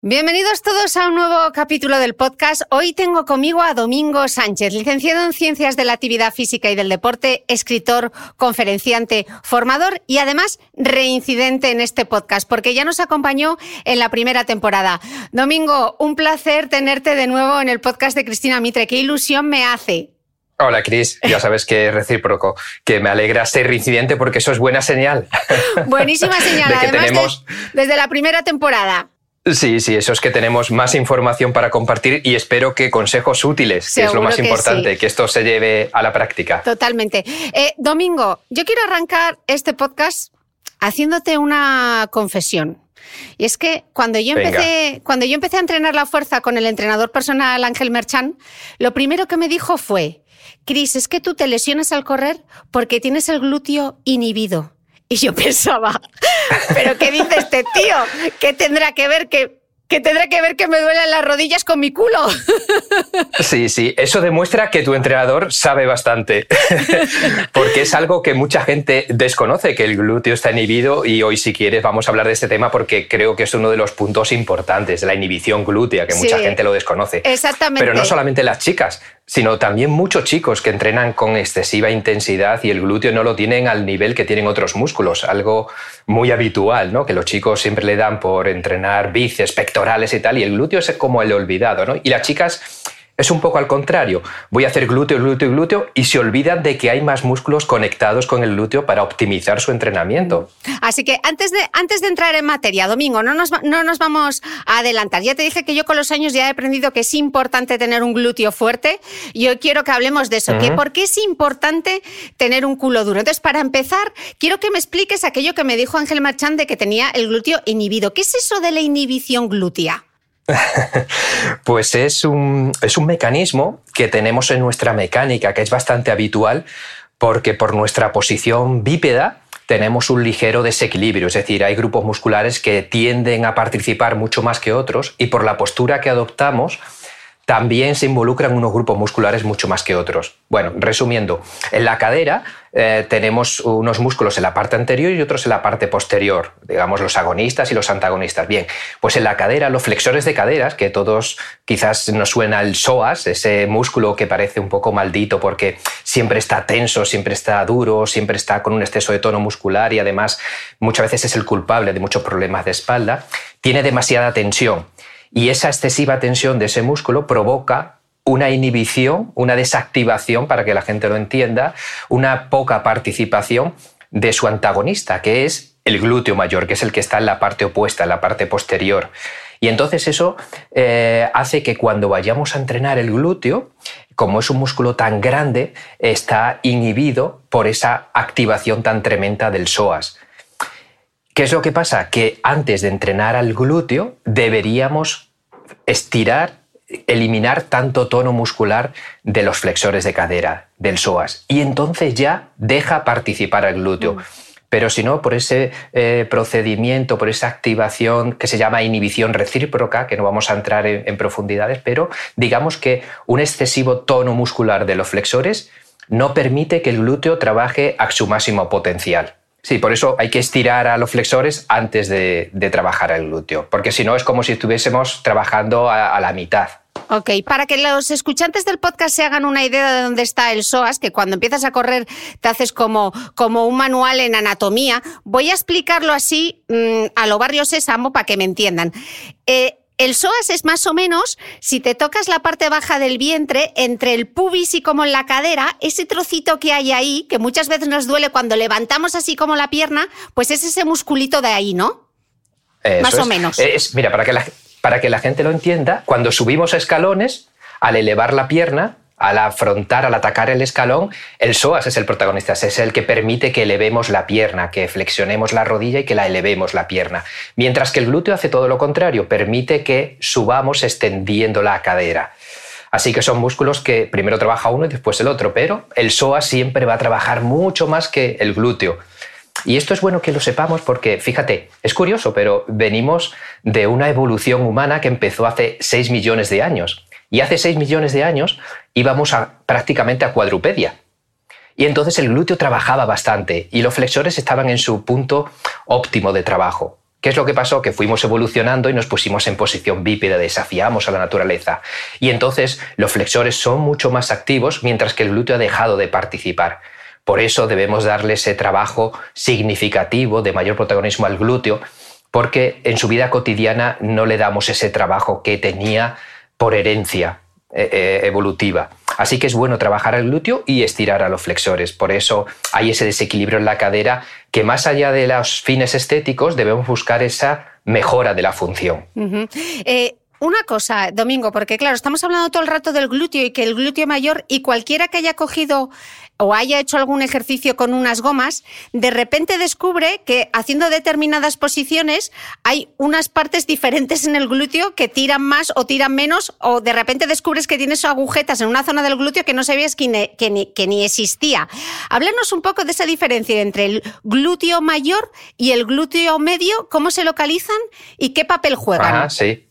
Bienvenidos todos a un nuevo capítulo del podcast. Hoy tengo conmigo a Domingo Sánchez, licenciado en Ciencias de la Actividad Física y del Deporte, escritor, conferenciante, formador y además reincidente en este podcast, porque ya nos acompañó en la primera temporada. Domingo, un placer tenerte de nuevo en el podcast de Cristina Mitre. Qué ilusión me hace. Hola, Cris. Ya sabes que es recíproco, que me alegra ser reincidente porque eso es buena señal. Buenísima señal, De que además tenemos- de- desde la primera temporada. Sí, sí, eso es que tenemos más información para compartir y espero que consejos útiles, que es lo más que importante, sí. que esto se lleve a la práctica. Totalmente. Eh, Domingo, yo quiero arrancar este podcast haciéndote una confesión. Y es que cuando yo Venga. empecé, cuando yo empecé a entrenar la fuerza con el entrenador personal Ángel Merchan, lo primero que me dijo fue, Cris, es que tú te lesionas al correr porque tienes el glúteo inhibido. Y yo pensaba, ¿pero qué dice este tío? ¿Qué tendrá que ver que, que tendrá que ver que me duelen las rodillas con mi culo? Sí, sí, eso demuestra que tu entrenador sabe bastante, porque es algo que mucha gente desconoce, que el glúteo está inhibido y hoy si quieres vamos a hablar de este tema porque creo que es uno de los puntos importantes, la inhibición glútea, que mucha gente lo desconoce. Exactamente. Pero no solamente las chicas, sino también muchos chicos que entrenan con excesiva intensidad y el glúteo no lo tienen al nivel que tienen otros músculos, algo muy habitual, ¿no? Que los chicos siempre le dan por entrenar bíceps, pectorales y tal, y el glúteo es como el olvidado, ¿no? Y las chicas es un poco al contrario. Voy a hacer glúteo, glúteo, glúteo y se olvidan de que hay más músculos conectados con el glúteo para optimizar su entrenamiento. Así que antes de, antes de entrar en materia, Domingo, no nos, no nos vamos a adelantar. Ya te dije que yo con los años ya he aprendido que es importante tener un glúteo fuerte. Y hoy quiero que hablemos de eso, que por qué es importante tener un culo duro. Entonces, para empezar, quiero que me expliques aquello que me dijo Ángel Marchand de que tenía el glúteo inhibido. ¿Qué es eso de la inhibición glútea? Pues es un, es un mecanismo que tenemos en nuestra mecánica que es bastante habitual porque por nuestra posición bípeda tenemos un ligero desequilibrio, es decir, hay grupos musculares que tienden a participar mucho más que otros y por la postura que adoptamos también se involucran unos grupos musculares mucho más que otros. Bueno, resumiendo, en la cadera eh, tenemos unos músculos en la parte anterior y otros en la parte posterior, digamos los agonistas y los antagonistas. Bien, pues en la cadera, los flexores de caderas, que todos quizás nos suena el psoas, ese músculo que parece un poco maldito porque siempre está tenso, siempre está duro, siempre está con un exceso de tono muscular y además muchas veces es el culpable de muchos problemas de espalda, tiene demasiada tensión. Y esa excesiva tensión de ese músculo provoca una inhibición, una desactivación, para que la gente lo entienda, una poca participación de su antagonista, que es el glúteo mayor, que es el que está en la parte opuesta, en la parte posterior. Y entonces eso eh, hace que cuando vayamos a entrenar el glúteo, como es un músculo tan grande, está inhibido por esa activación tan tremenda del psoas. ¿Qué es lo que pasa? Que antes de entrenar al glúteo deberíamos estirar, eliminar tanto tono muscular de los flexores de cadera, del psoas. Y entonces ya deja participar al glúteo. Pero si no, por ese eh, procedimiento, por esa activación que se llama inhibición recíproca, que no vamos a entrar en, en profundidades, pero digamos que un excesivo tono muscular de los flexores no permite que el glúteo trabaje a su máximo potencial. Sí, por eso hay que estirar a los flexores antes de, trabajar el glúteo, porque si no es como si estuviésemos trabajando a, a la mitad. Ok, para que los escuchantes del podcast se hagan una idea de dónde está el psoas, que cuando empiezas a correr te haces como, como un manual en anatomía, voy a explicarlo así mm, a lo barrio sésamo para que me entiendan. Eh, el psoas es más o menos, si te tocas la parte baja del vientre, entre el pubis y como en la cadera, ese trocito que hay ahí, que muchas veces nos duele cuando levantamos así como la pierna, pues es ese musculito de ahí, ¿no? más o menos. mira, para que, la, para que la gente lo entienda, cuando subimos escalones, al elevar la pierna, al afrontar, al atacar el escalón, el psoas es el protagonista, es el que permite que elevemos la pierna, que flexionemos la rodilla y que la elevemos la pierna. Mientras que el glúteo hace todo lo contrario, permite que subamos extendiendo la cadera. Así que son músculos que primero trabaja uno y después el otro, pero el psoas siempre va a trabajar mucho más que el glúteo. Y esto es bueno que lo sepamos porque, fíjate, es curioso, pero venimos de una evolución humana que empezó hace 6 millones de años. Y hace 6 millones de años íbamos prácticamente a cuadrupedia. Y entonces el glúteo trabajaba bastante y los flexores estaban en su punto óptimo de trabajo. ¿Qué es lo que pasó? Que fuimos evolucionando y nos pusimos en posición bípeda, desafiamos a la naturaleza. Y entonces los flexores son mucho más activos mientras que el glúteo ha dejado de participar. Por eso debemos darle ese trabajo significativo de mayor protagonismo al glúteo, porque en su vida cotidiana no le damos ese trabajo que tenía por herencia eh, eh, evolutiva. Así que es bueno trabajar el glúteo y estirar a los flexores. Por eso hay ese desequilibrio en la cadera que más allá de los fines estéticos debemos buscar esa mejora de la función. Una cosa, Domingo, porque claro, estamos hablando todo el rato del glúteo y que el glúteo mayor y cualquiera que haya cogido o haya hecho algún ejercicio con unas gomas, de repente descubre que haciendo determinadas posiciones hay unas partes diferentes en el glúteo que tiran más o tiran menos, o de repente descubres que tienes agujetas en una zona del glúteo que no sabías que ni, que ni, existía. Háblanos un poco de esa diferencia entre el glúteo mayor y el glúteo medio, cómo se localizan y qué papel juegan. Ah, sí.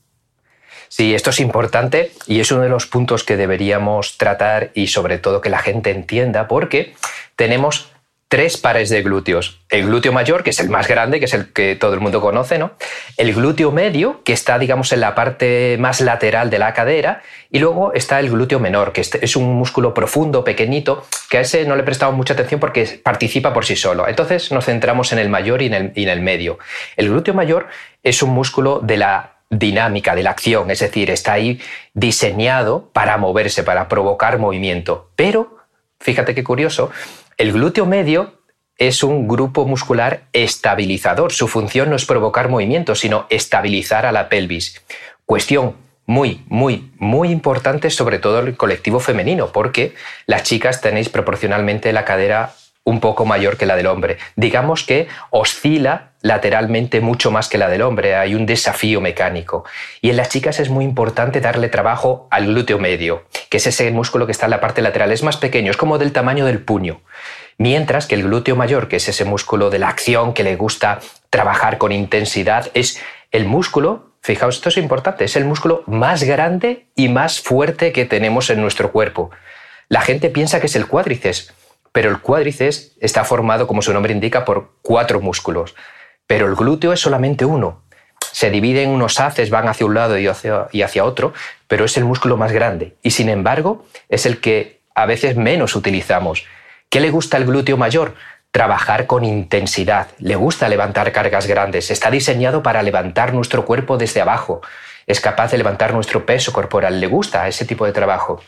Sí, esto es importante y es uno de los puntos que deberíamos tratar y sobre todo que la gente entienda porque tenemos tres pares de glúteos. El glúteo mayor, que es el más grande, que es el que todo el mundo conoce, ¿no? El glúteo medio, que está, digamos, en la parte más lateral de la cadera, y luego está el glúteo menor, que es un músculo profundo, pequeñito, que a ese no le prestamos mucha atención porque participa por sí solo. Entonces nos centramos en el mayor y en el, y en el medio. El glúteo mayor es un músculo de la dinámica de la acción, es decir, está ahí diseñado para moverse, para provocar movimiento. Pero, fíjate qué curioso, el glúteo medio es un grupo muscular estabilizador. Su función no es provocar movimiento, sino estabilizar a la pelvis. Cuestión muy, muy, muy importante, sobre todo el colectivo femenino, porque las chicas tenéis proporcionalmente la cadera un poco mayor que la del hombre. Digamos que oscila lateralmente mucho más que la del hombre, hay un desafío mecánico. Y en las chicas es muy importante darle trabajo al glúteo medio, que es ese músculo que está en la parte lateral, es más pequeño, es como del tamaño del puño. Mientras que el glúteo mayor, que es ese músculo de la acción que le gusta trabajar con intensidad, es el músculo, fijaos, esto es importante, es el músculo más grande y más fuerte que tenemos en nuestro cuerpo. La gente piensa que es el cuádriceps, pero el cuádriceps está formado, como su nombre indica, por cuatro músculos. Pero el glúteo es solamente uno. Se divide en unos haces, van hacia un lado y hacia, y hacia otro, pero es el músculo más grande. Y sin embargo, es el que a veces menos utilizamos. ¿Qué le gusta al glúteo mayor? Trabajar con intensidad. Le gusta levantar cargas grandes. Está diseñado para levantar nuestro cuerpo desde abajo. Es capaz de levantar nuestro peso corporal. Le gusta ese tipo de trabajo.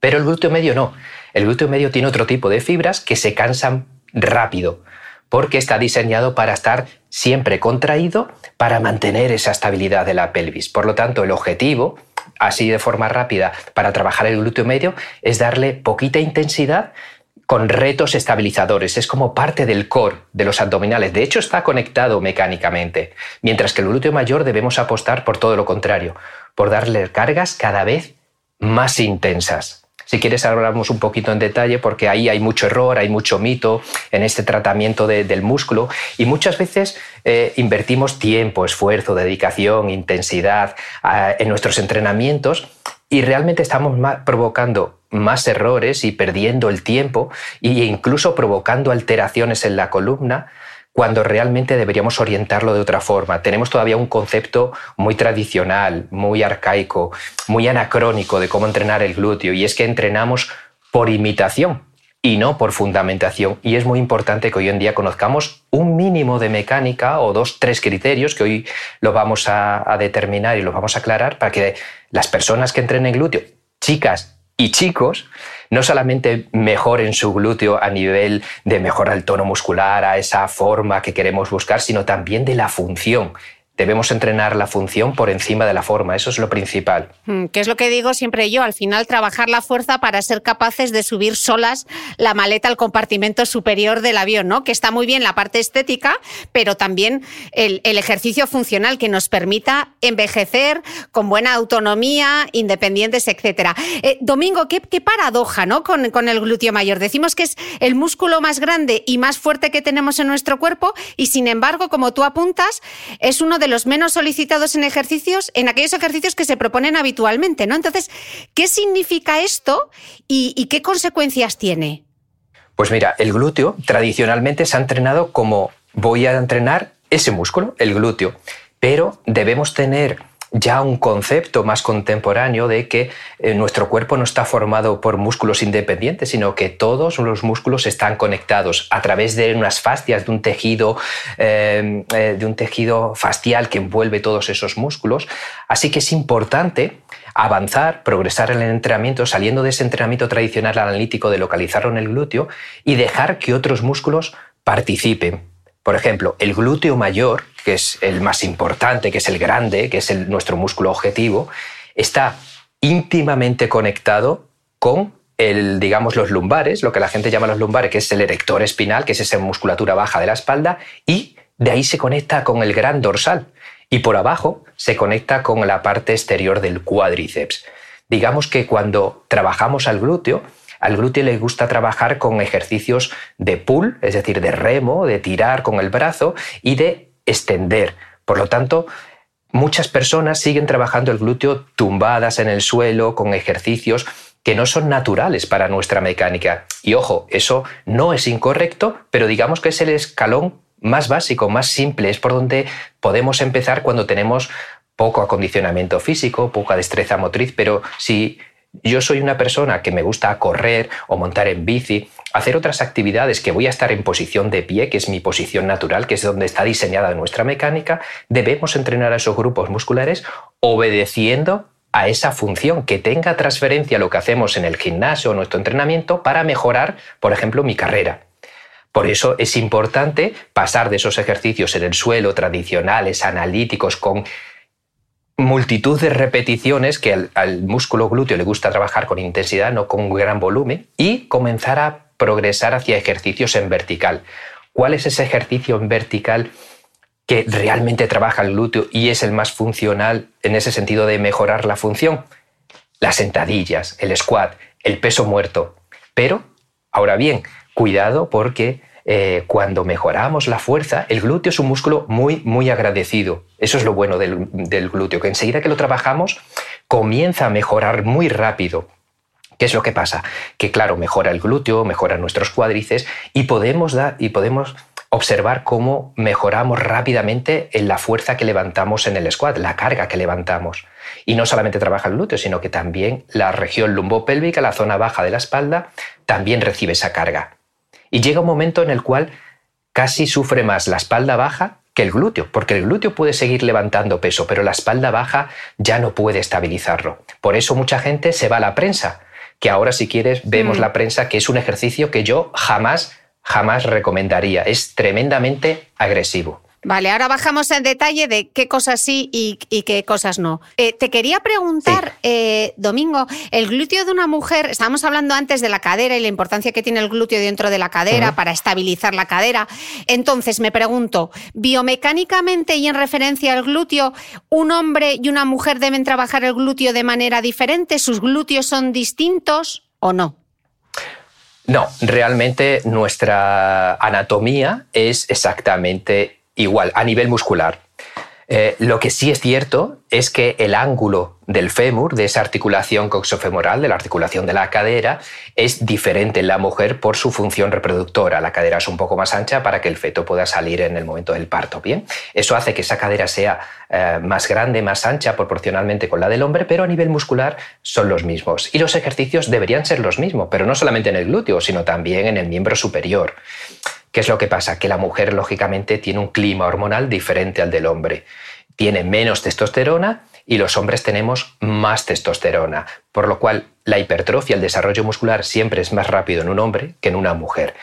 Pero el glúteo medio no. El glúteo medio tiene otro tipo de fibras que se cansan rápido, porque está diseñado para estar siempre contraído para mantener esa estabilidad de la pelvis. Por lo tanto, el objetivo, así de forma rápida, para trabajar el glúteo medio es darle poquita intensidad con retos estabilizadores. Es como parte del core de los abdominales. De hecho, está conectado mecánicamente. Mientras que el glúteo mayor debemos apostar por todo lo contrario, por darle cargas cada vez más intensas. Si quieres hablamos un poquito en detalle porque ahí hay mucho error, hay mucho mito en este tratamiento del músculo. Y muchas veces eh, invertimos tiempo, esfuerzo, dedicación, intensidad en nuestros entrenamientos y realmente estamos provocando más errores y perdiendo el tiempo e incluso provocando alteraciones en la columna cuando realmente deberíamos orientarlo de otra forma. Tenemos todavía un concepto muy tradicional, muy arcaico, muy anacrónico de cómo entrenar el glúteo y es que entrenamos por imitación y no por fundamentación. Y es muy importante que hoy en día conozcamos un mínimo de mecánica o dos, tres criterios que hoy lo vamos a, determinar y lo vamos a aclarar para que las personas que entrenen glúteo, chicas y chicos, no solamente mejoren su glúteo a nivel de mejorar el tono muscular, a esa forma que queremos buscar, sino también de la función. Debemos entrenar la función por encima de la forma, eso es lo principal. Mm, que es lo que digo siempre yo, al final trabajar la fuerza para ser capaces de subir solas la maleta al compartimento superior del avión, ¿no? Que está muy bien la parte estética, pero también el, ejercicio funcional que nos permita envejecer con buena autonomía, independientes, etcétera. Eh, Domingo, qué, paradoja, ¿no? Con, con el glúteo mayor. Decimos que es el músculo más grande y más fuerte que tenemos en nuestro cuerpo y sin embargo, como tú apuntas, es uno de de los menos solicitados en ejercicios, en aquellos ejercicios que se proponen habitualmente, ¿no? Entonces, ¿qué significa esto y, qué consecuencias tiene? Pues mira, el glúteo tradicionalmente se ha entrenado como voy a entrenar ese músculo, el glúteo, pero debemos tener ya un concepto más contemporáneo de que eh, nuestro cuerpo no está formado por músculos independientes, sino que todos los músculos están conectados a través de unas fascias, de un tejido, em, eh, de un tejido facial que envuelve todos esos músculos. Así que es importante avanzar, progresar en el entrenamiento, saliendo de ese entrenamiento tradicional analítico de localizarlo en el glúteo y dejar que otros músculos participen. Por ejemplo, el glúteo mayor, que es el más importante, que es el grande, que es nuestro músculo objetivo, está íntimamente conectado con el, digamos, los lumbares, lo que la gente llama los lumbares, que es el erector espinal, que es esa musculatura baja de la espalda, y de ahí se conecta con el gran dorsal. Y por abajo se conecta con la parte exterior del cuádriceps. Digamos que cuando trabajamos al glúteo, al glúteo le gusta trabajar con ejercicios de pull, es decir, de remo, de tirar con el brazo y de extender. Por lo tanto, muchas personas siguen trabajando el glúteo tumbadas en el suelo con ejercicios que no son naturales para nuestra mecánica. Y ojo, eso no es incorrecto, pero digamos que es el escalón más básico, más simple, es por donde podemos empezar cuando tenemos poco acondicionamiento físico, poca destreza motriz, pero si yo soy una persona que me gusta correr o montar en bici, hacer otras actividades que voy a estar en posición de pie, que es mi posición natural, que es donde está diseñada nuestra mecánica, debemos entrenar a esos grupos musculares obedeciendo a esa función, que tenga transferencia lo que hacemos en el gimnasio o nuestro entrenamiento para mejorar, por ejemplo, mi carrera. Por eso es importante pasar de esos ejercicios en el suelo tradicionales, analíticos, con multitud de repeticiones que al, músculo glúteo le gusta trabajar con intensidad, no con gran volumen, y comenzar a progresar hacia ejercicios en vertical. ¿Cuál es ese ejercicio en vertical que realmente trabaja el glúteo y es el más funcional en ese sentido de mejorar la función? Las sentadillas, el squat, el peso muerto. Pero, ahora bien, cuidado porque eh, cuando mejoramos la fuerza, el glúteo es un músculo muy, muy agradecido. Eso es lo bueno del, glúteo, que enseguida que lo trabajamos comienza a mejorar muy rápido. ¿Qué es lo que pasa? Que claro, mejora el glúteo, mejora nuestros cuádriceps y podemos, y podemos observar cómo mejoramos rápidamente en la fuerza que levantamos en el squat, la carga que levantamos. Y no solamente trabaja el glúteo, sino que también la región lumbopélvica, la zona baja de la espalda, también recibe esa carga. Y llega un momento en el cual casi sufre más la espalda baja que el glúteo, porque el glúteo puede seguir levantando peso, pero la espalda baja ya no puede estabilizarlo. Por eso mucha gente se va a la prensa, que ahora si quieres vemos mm. la prensa, que es un ejercicio que yo jamás, jamás recomendaría. Es tremendamente agresivo. Vale, ahora bajamos en detalle de qué cosas sí y, qué cosas no. Eh, te quería preguntar, eh, Domingo, el glúteo de una mujer, estábamos hablando antes de la cadera y la importancia que tiene el glúteo dentro de la cadera para estabilizar la cadera. Entonces, me pregunto, biomecánicamente y en referencia al glúteo, ¿un hombre y una mujer deben trabajar el glúteo de manera diferente? ¿Sus glúteos son distintos o no? No, realmente nuestra anatomía es exactamente igual, a nivel muscular. Eh, lo que sí es cierto es que el ángulo del fémur, de esa articulación coxofemoral, de la articulación de la cadera, es diferente en la mujer por su función reproductora. La cadera es un poco más ancha para que el feto pueda salir en el momento del parto. Bien, eso hace que esa cadera sea eh, más grande, más ancha proporcionalmente con la del hombre, pero a nivel muscular son los mismos. Y los ejercicios deberían ser los mismos, pero no solamente en el glúteo, sino también en el miembro superior. ¿Qué es lo que pasa? Que la mujer, lógicamente, tiene un clima hormonal diferente al del hombre. Tiene menos testosterona y los hombres tenemos más testosterona, por lo cual la hipertrofia, el desarrollo muscular siempre es más rápido en un hombre que en una mujer.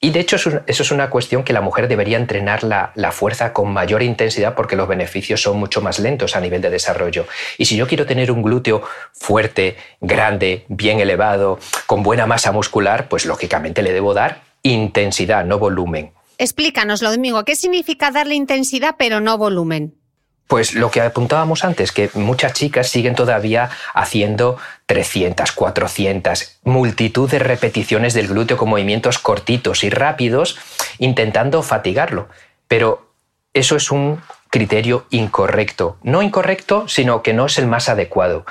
Y de hecho eso es una cuestión que la mujer debería entrenar la, la, fuerza con mayor intensidad porque los beneficios son mucho más lentos a nivel de desarrollo. Y si yo quiero tener un glúteo fuerte, grande, bien elevado, con buena masa muscular, pues lógicamente le debo dar intensidad, no volumen. Explícanoslo, Domingo, ¿qué significa darle intensidad pero no volumen? Pues lo que apuntábamos antes, que muchas chicas siguen todavía haciendo 300, 400, multitud de repeticiones del glúteo con movimientos cortitos y rápidos, intentando fatigarlo. Pero eso es un criterio incorrecto. No incorrecto, sino que no es el más adecuado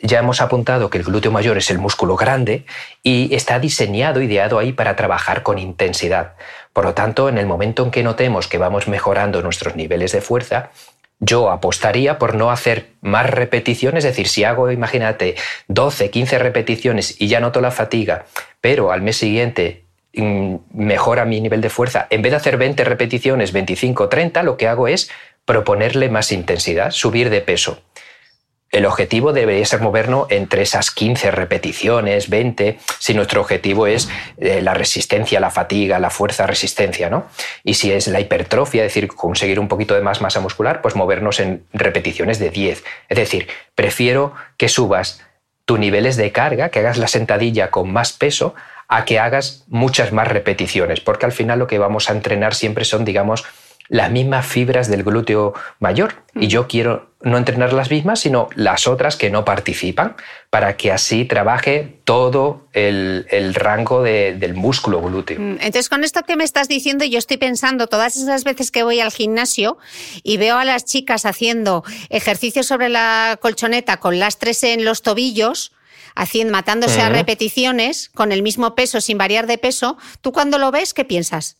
ya hemos apuntado que el glúteo mayor es el músculo grande y está diseñado, ideado ahí para trabajar con intensidad. Por lo tanto, en el momento en que notemos que vamos mejorando nuestros niveles de fuerza, yo apostaría por no hacer más repeticiones, es decir, si hago, imagínate, 12, 15 repeticiones y ya noto la fatiga, pero al mes siguiente mm, mejora mi nivel de fuerza, en vez de hacer 20 repeticiones, 25, 30, lo que hago es proponerle más intensidad, subir de peso el objetivo debería ser movernos entre esas 15 repeticiones, 20, si nuestro objetivo es eh, la resistencia, la fatiga, la fuerza, resistencia, ¿no? Y si es la hipertrofia, es decir, conseguir un poquito de más masa muscular, pues movernos en repeticiones de 10. Es decir, prefiero que subas tus niveles de carga, que hagas la sentadilla con más peso, a que hagas muchas más repeticiones, porque al final lo que vamos a entrenar siempre son, digamos, las mismas fibras del glúteo mayor. Y mm. yo quiero no entrenar las mismas, sino las otras que no participan, para que así trabaje todo el, rango del músculo glúteo. Mm, entonces, con esto que me estás diciendo, yo estoy pensando todas esas veces que voy al gimnasio y veo a las chicas haciendo ejercicios sobre la colchoneta con lastres en los tobillos, haciendo, matándose a repeticiones con el mismo peso sin variar de peso, ¿tú cuando lo ves, qué piensas?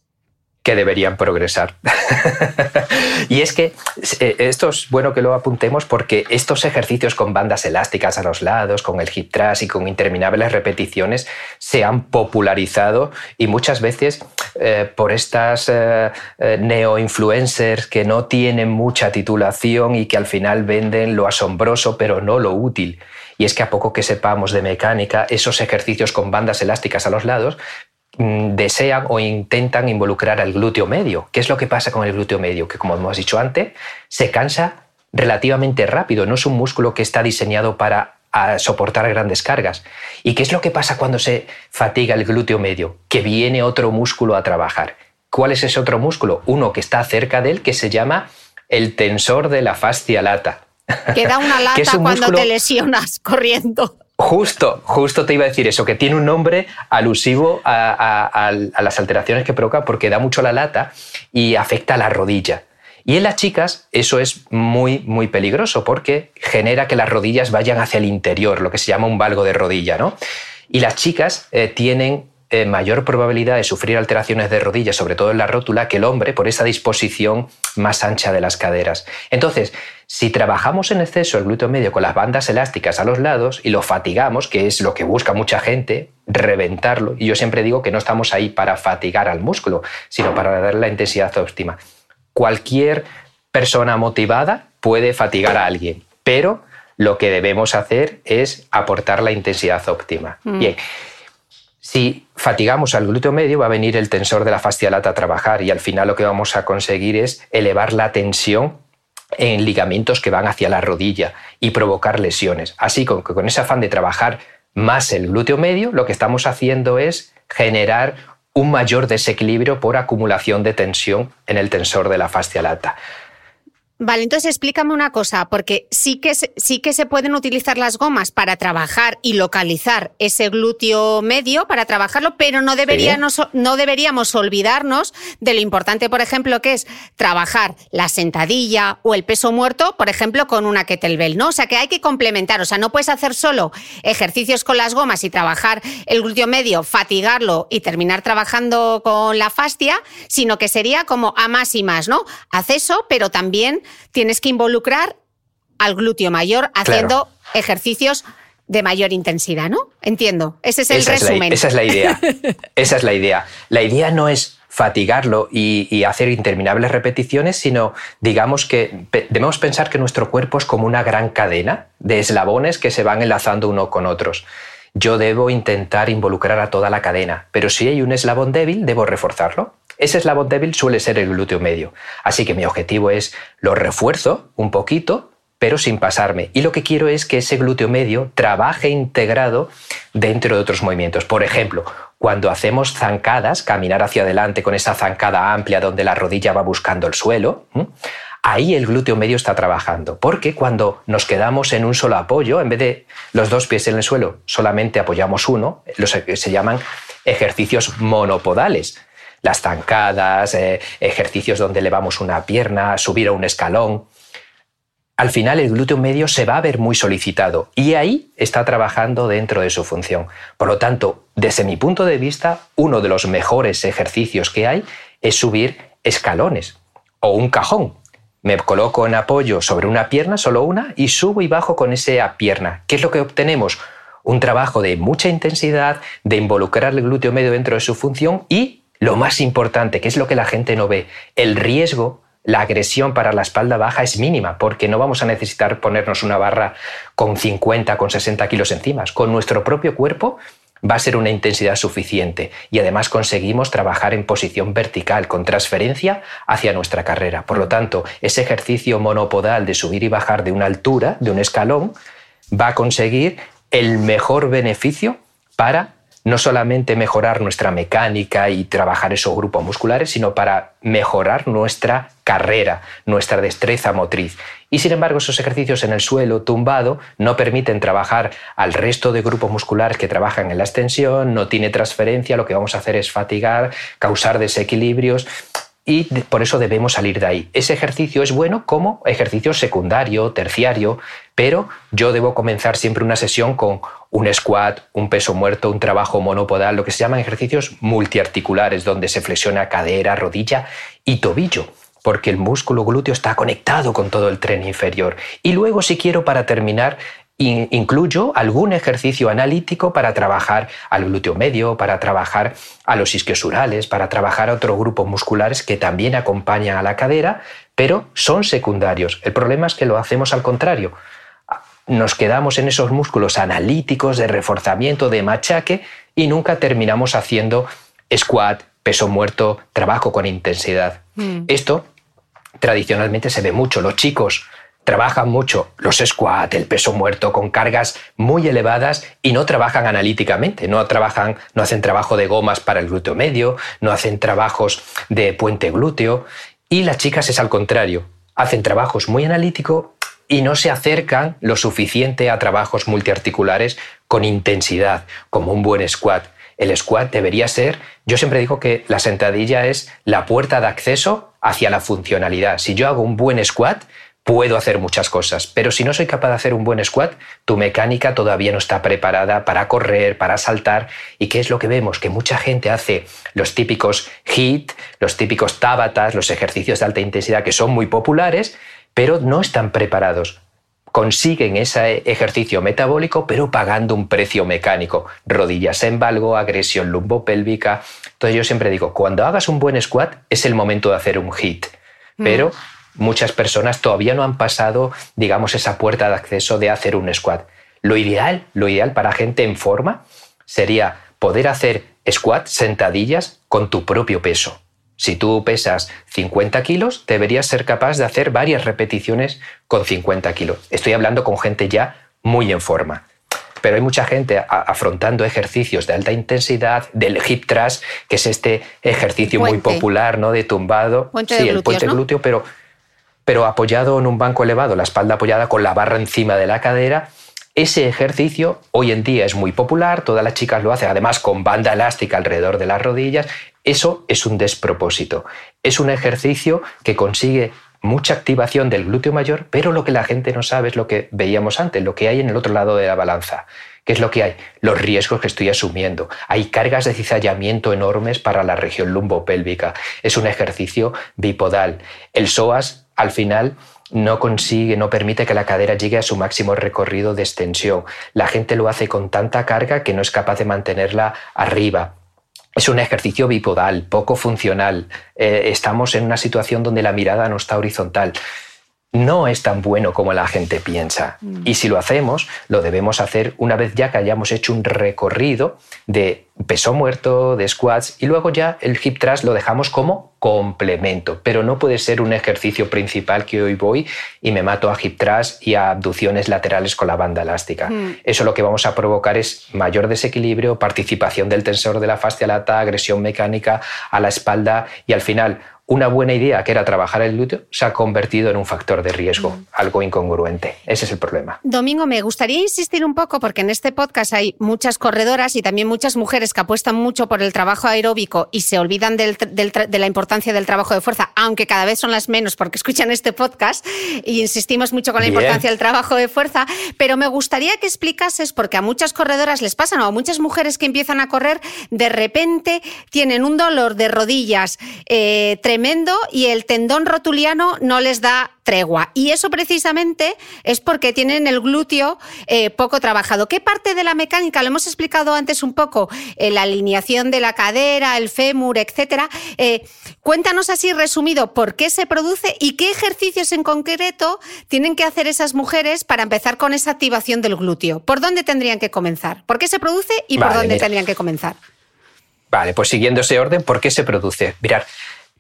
Que deberían progresar. y es que eh, esto es bueno que lo apuntemos porque estos ejercicios con bandas elásticas a los lados, con el hip thrust y con interminables repeticiones se han popularizado y muchas veces eh, por estas eh, neo-influencers que no tienen mucha titulación y que al final venden lo asombroso pero no lo útil. Y es que a poco que sepamos de mecánica, esos ejercicios con bandas elásticas a los lados desean o intentan involucrar al glúteo medio. ¿Qué es lo que pasa con el glúteo medio? Que como hemos dicho antes, se cansa relativamente rápido, no es un músculo que está diseñado para soportar grandes cargas. ¿Y qué es lo que pasa cuando se fatiga el glúteo medio? Que viene otro músculo a trabajar. ¿Cuál es ese otro músculo? Uno que está cerca de él que se llama el tensor de la fascia lata. Que da una lata cuando te lesionas corriendo. Justo, justo te iba a decir eso, que tiene un nombre alusivo a, las alteraciones que provoca porque da mucho la lata y afecta a la rodilla. Y en las chicas eso es muy, muy peligroso porque genera que las rodillas vayan hacia el interior, lo que se llama un valgo de rodilla. ¿no? Y las chicas eh, tienen eh, mayor probabilidad de sufrir alteraciones de rodillas, sobre todo en la rótula, que el hombre por esa disposición más ancha de las caderas. Entonces, si trabajamos en exceso el glúteo medio con las bandas elásticas a los lados y lo fatigamos, que es lo que busca mucha gente, reventarlo, y yo siempre digo que no estamos ahí para fatigar al músculo, sino para darle la intensidad óptima. Cualquier persona motivada puede fatigar a alguien, pero lo que debemos hacer es aportar la intensidad óptima. Mm. Bien, si fatigamos al glúteo medio, va a venir el tensor de la fascia lata a trabajar y al final lo que vamos a conseguir es elevar la tensión en ligamentos que van hacia la rodilla y provocar lesiones. Así que con ese afán de trabajar más el glúteo medio, lo que estamos haciendo es generar un mayor desequilibrio por acumulación de tensión en el tensor de la fascia lata. Vale, entonces explícame una cosa, porque sí que, se, sí que se pueden utilizar las gomas para trabajar y localizar ese glúteo medio, para trabajarlo, pero no deberíamos, no deberíamos olvidarnos de lo importante, por ejemplo, que es trabajar la sentadilla o el peso muerto, por ejemplo, con una kettlebell, ¿no? O sea, que hay que complementar, o sea, no puedes hacer solo ejercicios con las gomas y trabajar el glúteo medio, fatigarlo y terminar trabajando con la fascia, sino que sería como a más y más, ¿no? Haz eso, pero también tienes que involucrar al glúteo mayor haciendo ejercicios de mayor intensidad, ¿no? Entiendo. Ese es el resumen. esa es la idea. esa es la idea. La idea no es fatigarlo y, hacer interminables repeticiones, sino digamos que debemos pensar que nuestro cuerpo es como una gran cadena de eslabones que se van enlazando uno con otros. Yo debo intentar involucrar a toda la cadena, pero si hay un eslabón débil, debo reforzarlo. Ese eslabón débil suele ser el glúteo medio. Así que mi objetivo es lo refuerzo un poquito, pero sin pasarme. Y lo que quiero es que ese glúteo medio trabaje integrado dentro de otros movimientos. Por ejemplo, cuando hacemos zancadas, caminar hacia adelante con esa zancada amplia donde la rodilla va buscando el suelo, ahí el glúteo medio está trabajando. Porque cuando nos quedamos en un solo apoyo, en vez de los dos pies en el suelo, solamente apoyamos uno, los que se llaman ejercicios monopodales las zancadas, eh, ejercicios donde levamos una pierna, subir a un escalón. Al final el glúteo medio se va a ver muy solicitado y ahí está trabajando dentro de su función. Por lo tanto, desde mi punto de vista, uno de los mejores ejercicios que hay es subir escalones o un cajón. Me coloco en apoyo sobre una pierna, solo una, y subo y bajo con esa pierna. ¿Qué es lo que obtenemos? Un trabajo de mucha intensidad, de involucrar el glúteo medio dentro de su función y lo más importante, que es lo que la gente no ve, el riesgo, la agresión para la espalda baja es mínima, porque no vamos a necesitar ponernos una barra con 50, con 60 kilos encima. Con nuestro propio cuerpo va a ser una intensidad suficiente y además conseguimos trabajar en posición vertical con transferencia hacia nuestra carrera. Por lo tanto, ese ejercicio monopodal de subir y bajar de una altura, de un escalón, va a conseguir el mejor beneficio para no solamente mejorar nuestra mecánica y trabajar esos grupos musculares, sino para mejorar nuestra carrera, nuestra destreza motriz. Y sin embargo, esos ejercicios en el suelo, tumbado, no permiten trabajar al resto de grupos musculares que trabajan en la extensión, no tiene transferencia, lo que vamos a hacer es fatigar, causar desequilibrios y por eso debemos salir de ahí. Ese ejercicio es bueno como ejercicio secundario, terciario, pero yo debo comenzar siempre una sesión con un squat, un peso muerto, un trabajo monopodal, lo que se llaman ejercicios multiarticulares, donde se flexiona cadera, rodilla y tobillo porque el músculo glúteo está conectado con todo el tren inferior. Y luego, si quiero, para terminar, incluyo algún ejercicio analítico para trabajar al glúteo medio, para trabajar a los isquiosurales, para trabajar a otros grupos musculares que también acompañan a la cadera, pero son secundarios. El problema es que lo hacemos al contrario. Nos quedamos en esos músculos analíticos de reforzamiento, de machaque, y nunca terminamos haciendo squat, peso muerto, trabajo con intensidad. Mm. Esto tradicionalmente se ve mucho. Los chicos trabajan mucho los squat, el peso muerto con cargas muy elevadas y no trabajan analíticamente, no trabajan, no hacen trabajo de gomas para el glúteo medio, no hacen trabajos de puente glúteo y las chicas es al contrario, hacen trabajos muy analíticos y no se acercan lo suficiente a trabajos multiarticulares con intensidad, como un buen squat. El squat debería ser, yo siempre digo que la sentadilla es la puerta de acceso hacia la funcionalidad. Si yo hago un buen squat, puedo hacer muchas cosas, pero si no soy capaz de hacer un buen squat, tu mecánica todavía no está preparada para correr, para saltar. ¿Y qué es lo que vemos? Que mucha gente hace los típicos HIT, los típicos tabatas, los ejercicios de alta intensidad que son muy populares, pero no están preparados. Consiguen ese ejercicio metabólico, pero pagando un precio mecánico. Rodillas en valgo, agresión lumbopélvica. Entonces yo siempre digo, cuando hagas un buen squat es el momento de hacer un HIT. Pero mm muchas personas todavía no han pasado, digamos, esa puerta de acceso de hacer un squat. Lo ideal, lo ideal para gente en forma sería poder hacer squat, sentadillas con tu propio peso. Si tú pesas 50 kilos, deberías ser capaz de hacer varias repeticiones con 50 kilos. Estoy hablando con gente ya muy en forma. Pero hay mucha gente afrontando ejercicios de alta intensidad, del hip thrust, que es este ejercicio muy popular, ¿no? De tumbado. sí, el puente glúteo, pero pero apoyado en un banco elevado, la espalda apoyada con la barra encima de la cadera, ese ejercicio hoy en día es muy popular, todas las chicas lo hacen, además con banda elástica alrededor de las rodillas. Eso es un despropósito. Es un ejercicio que consigue mucha activación del glúteo mayor, pero lo que la gente no sabe es lo que veíamos antes, lo que hay en el otro lado de la balanza. ¿Qué es lo que hay? Los riesgos que estoy asumiendo. Hay cargas de cizallamiento enormes para la región lumbopélvica. Es un ejercicio bipodal. El psoas, al final, no consigue, no permite que la cadera llegue a su máximo recorrido de extensión. La gente lo hace con tanta carga que no es capaz de mantenerla arriba. Es un ejercicio bipodal, poco funcional. Eh, estamos en una situación donde la mirada no está horizontal no es tan bueno como la gente piensa. Mm. Y si lo hacemos, lo debemos hacer una vez ya que hayamos hecho un recorrido de peso muerto, de squats, y luego ya el hip thrust lo dejamos como complemento. Pero no puede ser un ejercicio principal que hoy voy y me mato a hip thrust y a abducciones laterales con la banda elástica. Mm. Eso lo que vamos a provocar es mayor desequilibrio, participación del tensor de la fascia lata, agresión mecánica a la espalda y al final una buena idea, que era trabajar el glúteo, se ha convertido en un factor de riesgo, mm. algo incongruente. Ese es el problema. Domingo, me gustaría insistir un poco, porque en este podcast hay muchas corredoras y también muchas mujeres que apuestan mucho por el trabajo aeróbico y se olvidan de la importancia del trabajo de fuerza, aunque cada vez son las menos porque escuchan este podcast y insistimos mucho con la importancia del trabajo de fuerza. Pero me gustaría que explicases, porque a muchas corredoras les pasa, o a muchas mujeres que empiezan a correr, de repente tienen un dolor de rodillas eh, y el tendón rotuliano no les da tregua. Y eso precisamente es porque tienen el glúteo eh, poco trabajado. ¿Qué parte de la mecánica? Lo hemos explicado antes un poco, eh, la alineación de la cadera, el fémur, etcétera. Eh, cuéntanos así resumido por qué se produce y qué ejercicios en concreto tienen que hacer esas mujeres para empezar con esa activación del glúteo. ¿Por dónde tendrían que comenzar? ¿Por qué se produce y por dónde tendrían que comenzar? Vale, pues siguiendo ese orden, ¿por qué se produce? Mirar,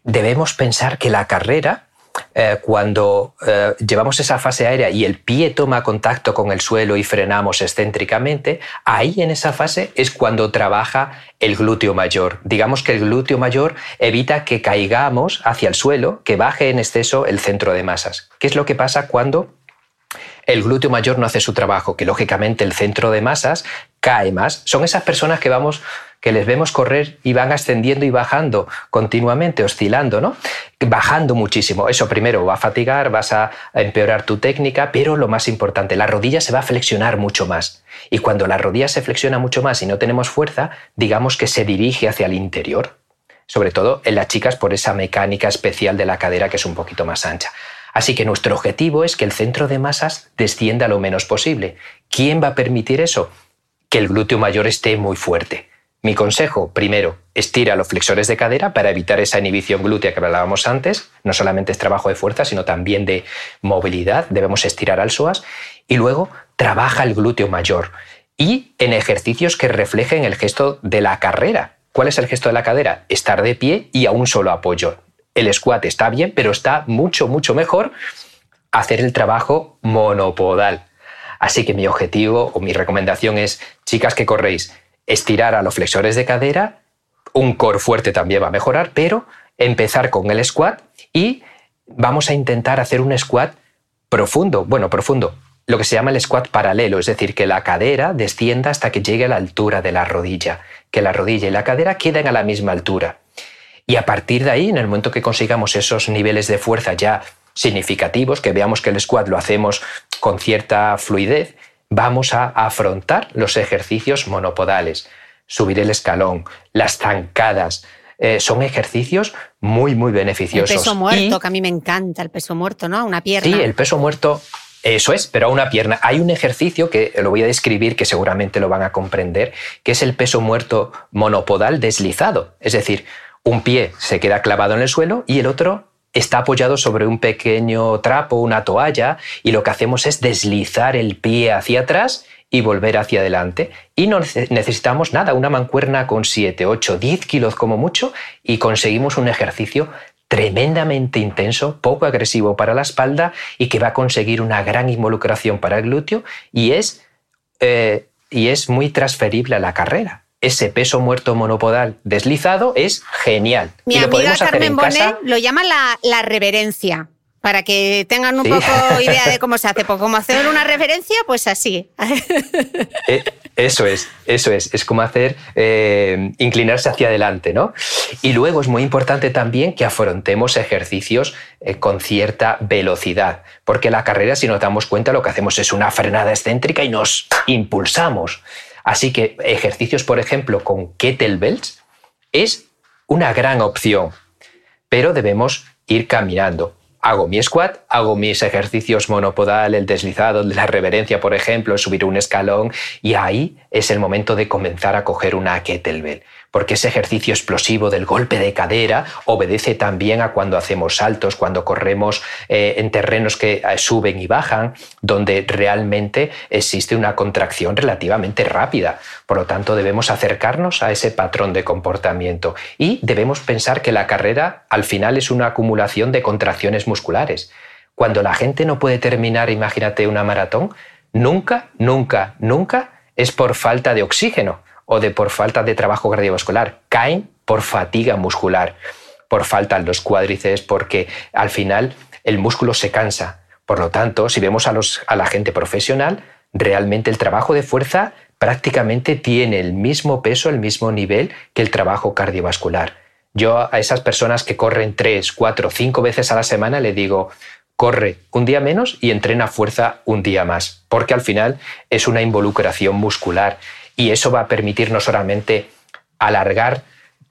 debemos pensar que la carrera, eh, cuando eh, llevamos esa fase aérea y el pie toma contacto con el suelo y frenamos excéntricamente, ahí en esa fase es cuando trabaja el glúteo mayor. Digamos que el glúteo mayor evita que caigamos hacia el suelo, que baje en exceso el centro de masas. ¿Qué es lo que pasa cuando el glúteo mayor no hace su trabajo? Que lógicamente el centro de masas cae más. Son esas personas que vamos que les vemos correr y van ascendiendo y bajando continuamente, oscilando, ¿no? Bajando muchísimo. Eso primero va a fatigar, vas a empeorar tu técnica, pero lo más importante, la rodilla se va a flexionar mucho más. Y cuando la rodilla se flexiona mucho más y no tenemos fuerza, digamos que se dirige hacia el interior. Sobre todo en las chicas por esa mecánica especial de la cadera que es un poquito más ancha. Así que nuestro objetivo es que el centro de masas descienda lo menos posible. ¿Quién va a permitir eso? Que el glúteo mayor esté muy fuerte. Mi consejo, primero, estira los flexores de cadera para evitar esa inhibición glútea que hablábamos antes. No solamente es trabajo de fuerza, sino también de movilidad. Debemos estirar al psoas. Y luego, trabaja el glúteo mayor. Y en ejercicios que reflejen el gesto de la carrera. ¿Cuál es el gesto de la cadera? Estar de pie y a un solo apoyo. El squat está bien, pero está mucho, mucho mejor hacer el trabajo monopodal. Así que mi objetivo o mi recomendación es, chicas que corréis, estirar a los flexores de cadera, un core fuerte también va a mejorar, pero empezar con el squat y vamos a intentar hacer un squat profundo, bueno, profundo, lo que se llama el squat paralelo, es decir, que la cadera descienda hasta que llegue a la altura de la rodilla, que la rodilla y la cadera queden a la misma altura. Y a partir de ahí, en el momento que consigamos esos niveles de fuerza ya significativos, que veamos que el squat lo hacemos con cierta fluidez, vamos a afrontar los ejercicios monopodales, subir el escalón, las zancadas. Eh, son ejercicios muy, muy beneficiosos. El peso muerto, que a mí me encanta, el peso muerto, ¿no? Una pierna. Sí, el peso muerto, eso es, pero a una pierna. Hay un ejercicio que lo voy a describir, que seguramente lo van a comprender, que es el peso muerto monopodal deslizado. Es decir, un pie se queda clavado en el suelo y el otro está apoyado sobre un pequeño trapo, una toalla, y lo que hacemos es deslizar el pie hacia atrás y volver hacia adelante. Y no necesitamos nada, una mancuerna con 7, 8, 10 kilos como mucho, y conseguimos un ejercicio tremendamente intenso, poco agresivo para la espalda y que va a conseguir una gran involucración para el glúteo y es, eh, y es muy transferible a la carrera ese peso muerto monopodal deslizado es genial. Mi amiga Carmen Bonet lo llama la, reverencia. para que tengan un poco idea de cómo se hace. Pues como hacer una referencia, pues así. Eh, eso es, eso es. Es como hacer eh, inclinarse hacia adelante, ¿no? Y luego es muy importante también que afrontemos ejercicios eh, con cierta velocidad, porque la carrera, si nos damos cuenta, lo que hacemos es una frenada excéntrica y nos impulsamos. Así que ejercicios, por ejemplo, con kettlebells es una gran opción, pero debemos ir caminando. Hago mi squat, hago mis ejercicios monopodal, el deslizado, la reverencia, por ejemplo, subir un escalón, y ahí es el momento de comenzar a coger una kettlebell porque ese ejercicio explosivo del golpe de cadera obedece también a cuando hacemos saltos, cuando corremos eh, en terrenos que eh, suben y bajan, donde realmente existe una contracción relativamente rápida. Por lo tanto, debemos acercarnos a ese patrón de comportamiento y debemos pensar que la carrera al final es una acumulación de contracciones musculares. Cuando la gente no puede terminar, imagínate una maratón, nunca, nunca, nunca es por falta de oxígeno o de por falta de trabajo cardiovascular, caen por fatiga muscular, por falta en los cuádriceps, porque al final el músculo se cansa. Por lo tanto, si vemos a, los, a la gente profesional, realmente el trabajo de fuerza prácticamente tiene el mismo peso, el mismo nivel que el trabajo cardiovascular. Yo a esas personas que corren tres, cuatro, cinco veces a la semana le digo, corre un día menos y entrena fuerza un día más, porque al final es una involucración muscular y eso va a permitir no solamente alargar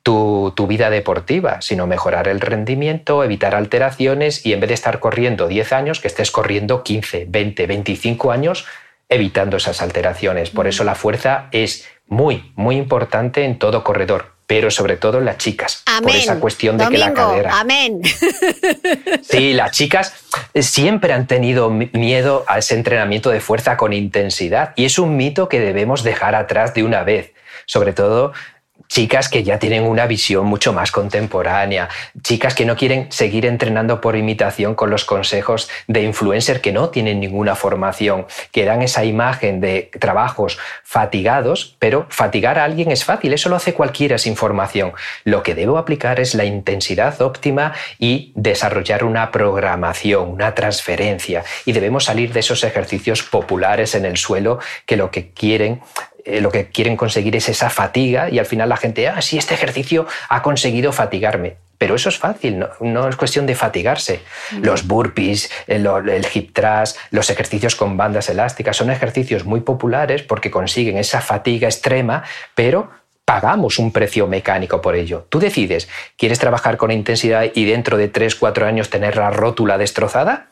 tu, vida deportiva, sino mejorar el rendimiento, evitar alteraciones y en vez de estar corriendo 10 años, que estés corriendo 15, 20, 25 años evitando esas alteraciones. Por eso la fuerza es muy, muy importante en todo corredor, pero sobre todo en las chicas. Por esa cuestión de que la cadera. Amén. Sí, las chicas siempre han tenido miedo a ese entrenamiento de fuerza con intensidad y es un mito que debemos dejar atrás de una vez. Sobre todo chicas que ya tienen una visión mucho más contemporánea, chicas que no quieren seguir entrenando por imitación con los consejos de influencer que no tienen ninguna formación, que dan esa imagen de trabajos fatigados, pero fatigar a alguien es fácil, eso lo hace cualquiera sin formación. Lo que debo aplicar es la intensidad óptima y desarrollar una programación, una transferencia, y debemos salir de esos ejercicios populares en el suelo que lo que quieren eh, lo que quieren conseguir es esa fatiga y al final la gente, ah, sí, este ejercicio ha conseguido fatigarme. Pero eso es fácil, no, es cuestión de fatigarse. Los burpees, el, el, hip thrust, los ejercicios con bandas elásticas son ejercicios muy populares porque consiguen esa fatiga extrema, pero pagamos un precio mecánico por ello. Tú decides, ¿quieres trabajar con intensidad y dentro de 3, 4 años tener la rótula destrozada?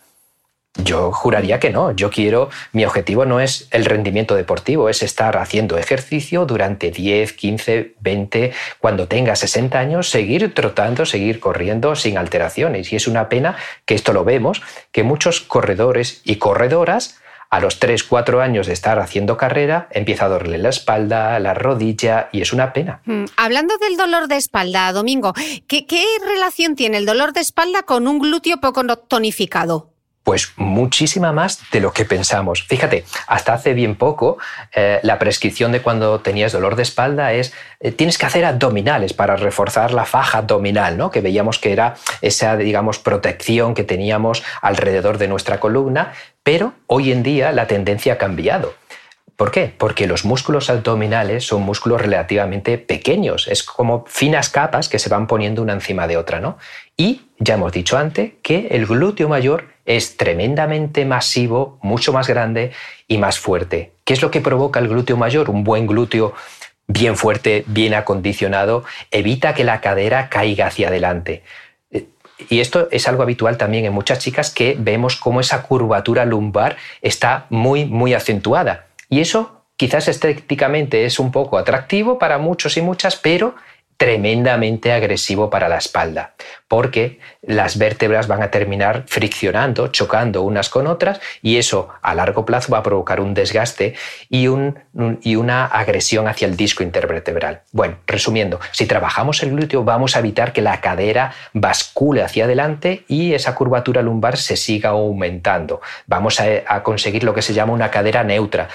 Yo juraría que no. Yo quiero, mi objetivo no es el rendimiento deportivo, es estar haciendo ejercicio durante 10, 15, 20, cuando tenga 60 años, seguir trotando, seguir corriendo sin alteraciones. Y es una pena que esto lo vemos, que muchos corredores y corredoras a los 3, 4 años de estar haciendo carrera, empieza a dolerle la espalda, la rodilla y es una pena. Mm, hablando del dolor de espalda, Domingo, ¿qué, ¿qué, relación tiene el dolor de espalda con un glúteo poco tonificado? Pues muchísima más de lo que pensamos. Fíjate, hasta hace bien poco eh, la prescripción de cuando tenías dolor de espalda es eh, tienes que hacer abdominales para reforzar la faja abdominal, ¿no? Que veíamos que era esa, digamos, protección que teníamos alrededor de nuestra columna, pero hoy en día la tendencia ha cambiado. ¿Por qué? Porque los músculos abdominales son músculos relativamente pequeños, es como finas capas que se van poniendo una encima de otra, ¿no? Y ya hemos dicho antes que el glúteo mayor es tremendamente masivo, mucho más grande y más fuerte. ¿Qué es lo que provoca el glúteo mayor? Un buen glúteo bien fuerte, bien acondicionado, evita que la cadera caiga hacia adelante. Eh, y esto es algo habitual también en muchas chicas que vemos cómo esa curvatura lumbar está muy, muy acentuada. Y eso quizás estéticamente es un poco atractivo para muchos y muchas, pero tremendamente agresivo para la espalda, porque las vértebras van a terminar friccionando, chocando unas con otras, y eso a largo plazo va a provocar un desgaste y, y una agresión hacia el disco intervertebral. Bueno, resumiendo, si trabajamos el glúteo vamos a evitar que la cadera bascule hacia adelante y esa curvatura lumbar se siga aumentando. Vamos a conseguir lo que se llama una cadera neutra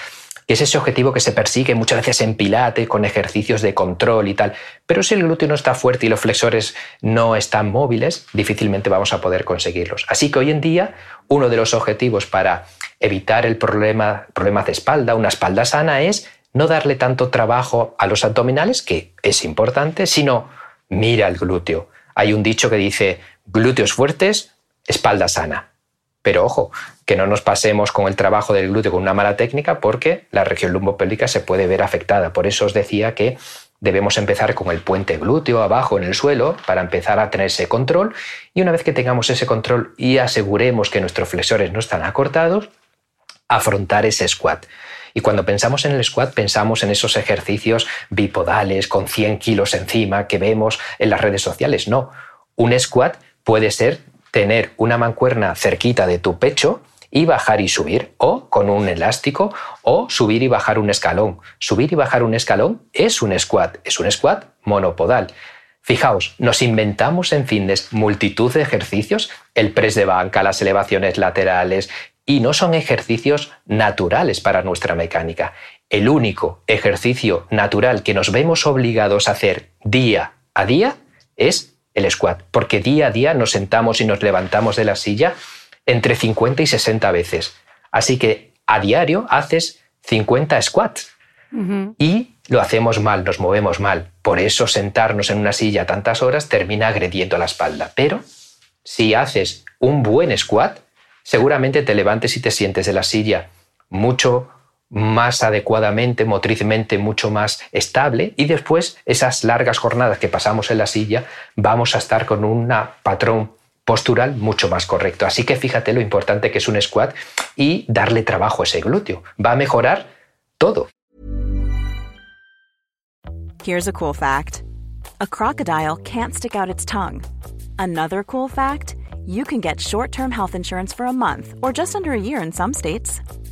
Y es ese objetivo que se persigue muchas veces en pilate, con ejercicios de control y tal. Pero si el glúteo no está fuerte y los flexores no están móviles, difícilmente vamos a poder conseguirlos. Así que hoy en día, uno de los objetivos para evitar el problema, problemas de espalda, una espalda sana, es no darle tanto trabajo a los abdominales, que es importante, sino mira el glúteo. Hay un dicho que dice glúteos fuertes, espalda sana. Pero ojo, que no nos pasemos con el trabajo del glúteo con una mala técnica porque la región lumbopélvica se puede ver afectada. Por eso os decía que debemos empezar con el puente glúteo abajo en el suelo para empezar a tener ese control y una vez que tengamos ese control y aseguremos que nuestros flexores no están acortados, afrontar ese squat. Y cuando pensamos en el squat, pensamos en esos ejercicios bipodales con 100 kilos encima que vemos en las redes sociales. No, un squat puede ser tener una mancuerna cerquita de tu pecho y bajar y subir, o con un elástico, o subir y bajar un escalón. Subir y bajar un escalón es un squat, es un squat monopodal. Fijaos, nos inventamos en fitness multitud de ejercicios, el press de banca, las elevaciones laterales, y no son ejercicios naturales para nuestra mecánica. El único ejercicio natural que nos vemos obligados a hacer día a día es el squat, porque día a día nos sentamos y nos levantamos de la silla entre 50 y 60 veces. Así que a diario haces 50 squats y lo hacemos mal, nos movemos mal. Por eso sentarnos en una silla tantas horas termina agrediendo la espalda. Pero si haces un buen squat, seguramente te levantes y te sientes de la silla mucho más adecuadamente, motrizmente mucho más estable y después esas largas jornadas que pasamos en la silla vamos a estar con un patrón postural mucho más correcto. Así que fíjate lo importante que es un squat y darle trabajo a ese glúteo. Va a mejorar todo. Here's a cool fact. A crocodile can't stick out its tongue. Another cool fact, you can get short-term health insurance for a month or just under a year in some states.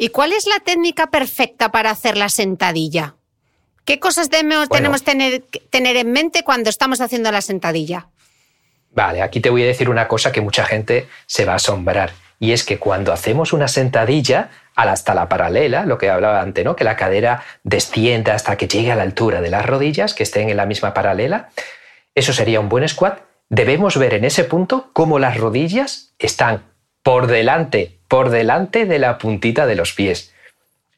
¿Y cuál es la técnica perfecta para hacer la sentadilla? ¿Qué cosas tenemos, que tener, tener en mente cuando estamos haciendo la sentadilla? Vale, aquí te voy a decir una cosa que mucha gente se va a asombrar. Y es que cuando hacemos una sentadilla hasta la paralela, lo que hablaba antes, ¿no? que la cadera descienda hasta que llegue a la altura de las rodillas, que estén en la misma paralela, eso sería un buen squat. Debemos ver en ese punto cómo las rodillas están por delante por delante de la puntita de los pies.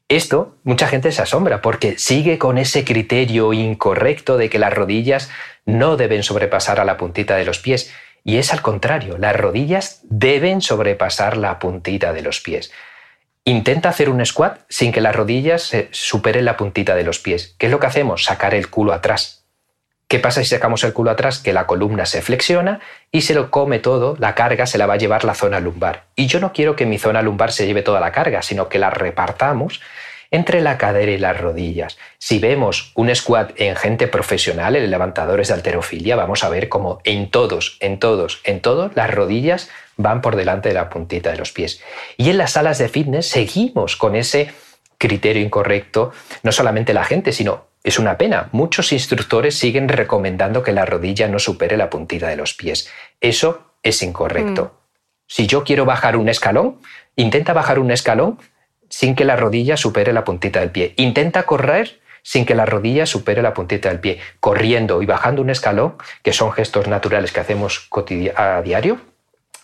Esto mucha gente se asombra porque sigue con ese criterio incorrecto de que las rodillas no deben sobrepasar a la puntita de los pies. Y es al contrario, las rodillas deben sobrepasar la puntita de los pies. Intenta hacer un squat sin que las rodillas superen la puntita de los pies. ¿Qué es lo que hacemos? Sacar el culo atrás. ¿Qué pasa si sacamos el culo atrás? Que la columna se flexiona y se lo come todo, la carga se la va a llevar la zona lumbar. Y yo no quiero que mi zona lumbar se lleve toda la carga, sino que la repartamos entre la cadera y las rodillas. Si vemos un squat en gente profesional, en levantadores de alterofilia, vamos a ver cómo en todos, en todos, en todos, las rodillas van por delante de la puntita de los pies. Y en las salas de fitness seguimos con ese criterio incorrecto, no solamente la gente, sino es una pena. Muchos instructores siguen recomendando que la rodilla no supere la puntita de los pies. Eso es incorrecto. Mm. Si yo quiero bajar un escalón, intenta bajar un escalón sin que la rodilla supere la puntita del pie. Intenta correr sin que la rodilla supere la puntita del pie. Corriendo y bajando un escalón, que son gestos naturales que hacemos a diario,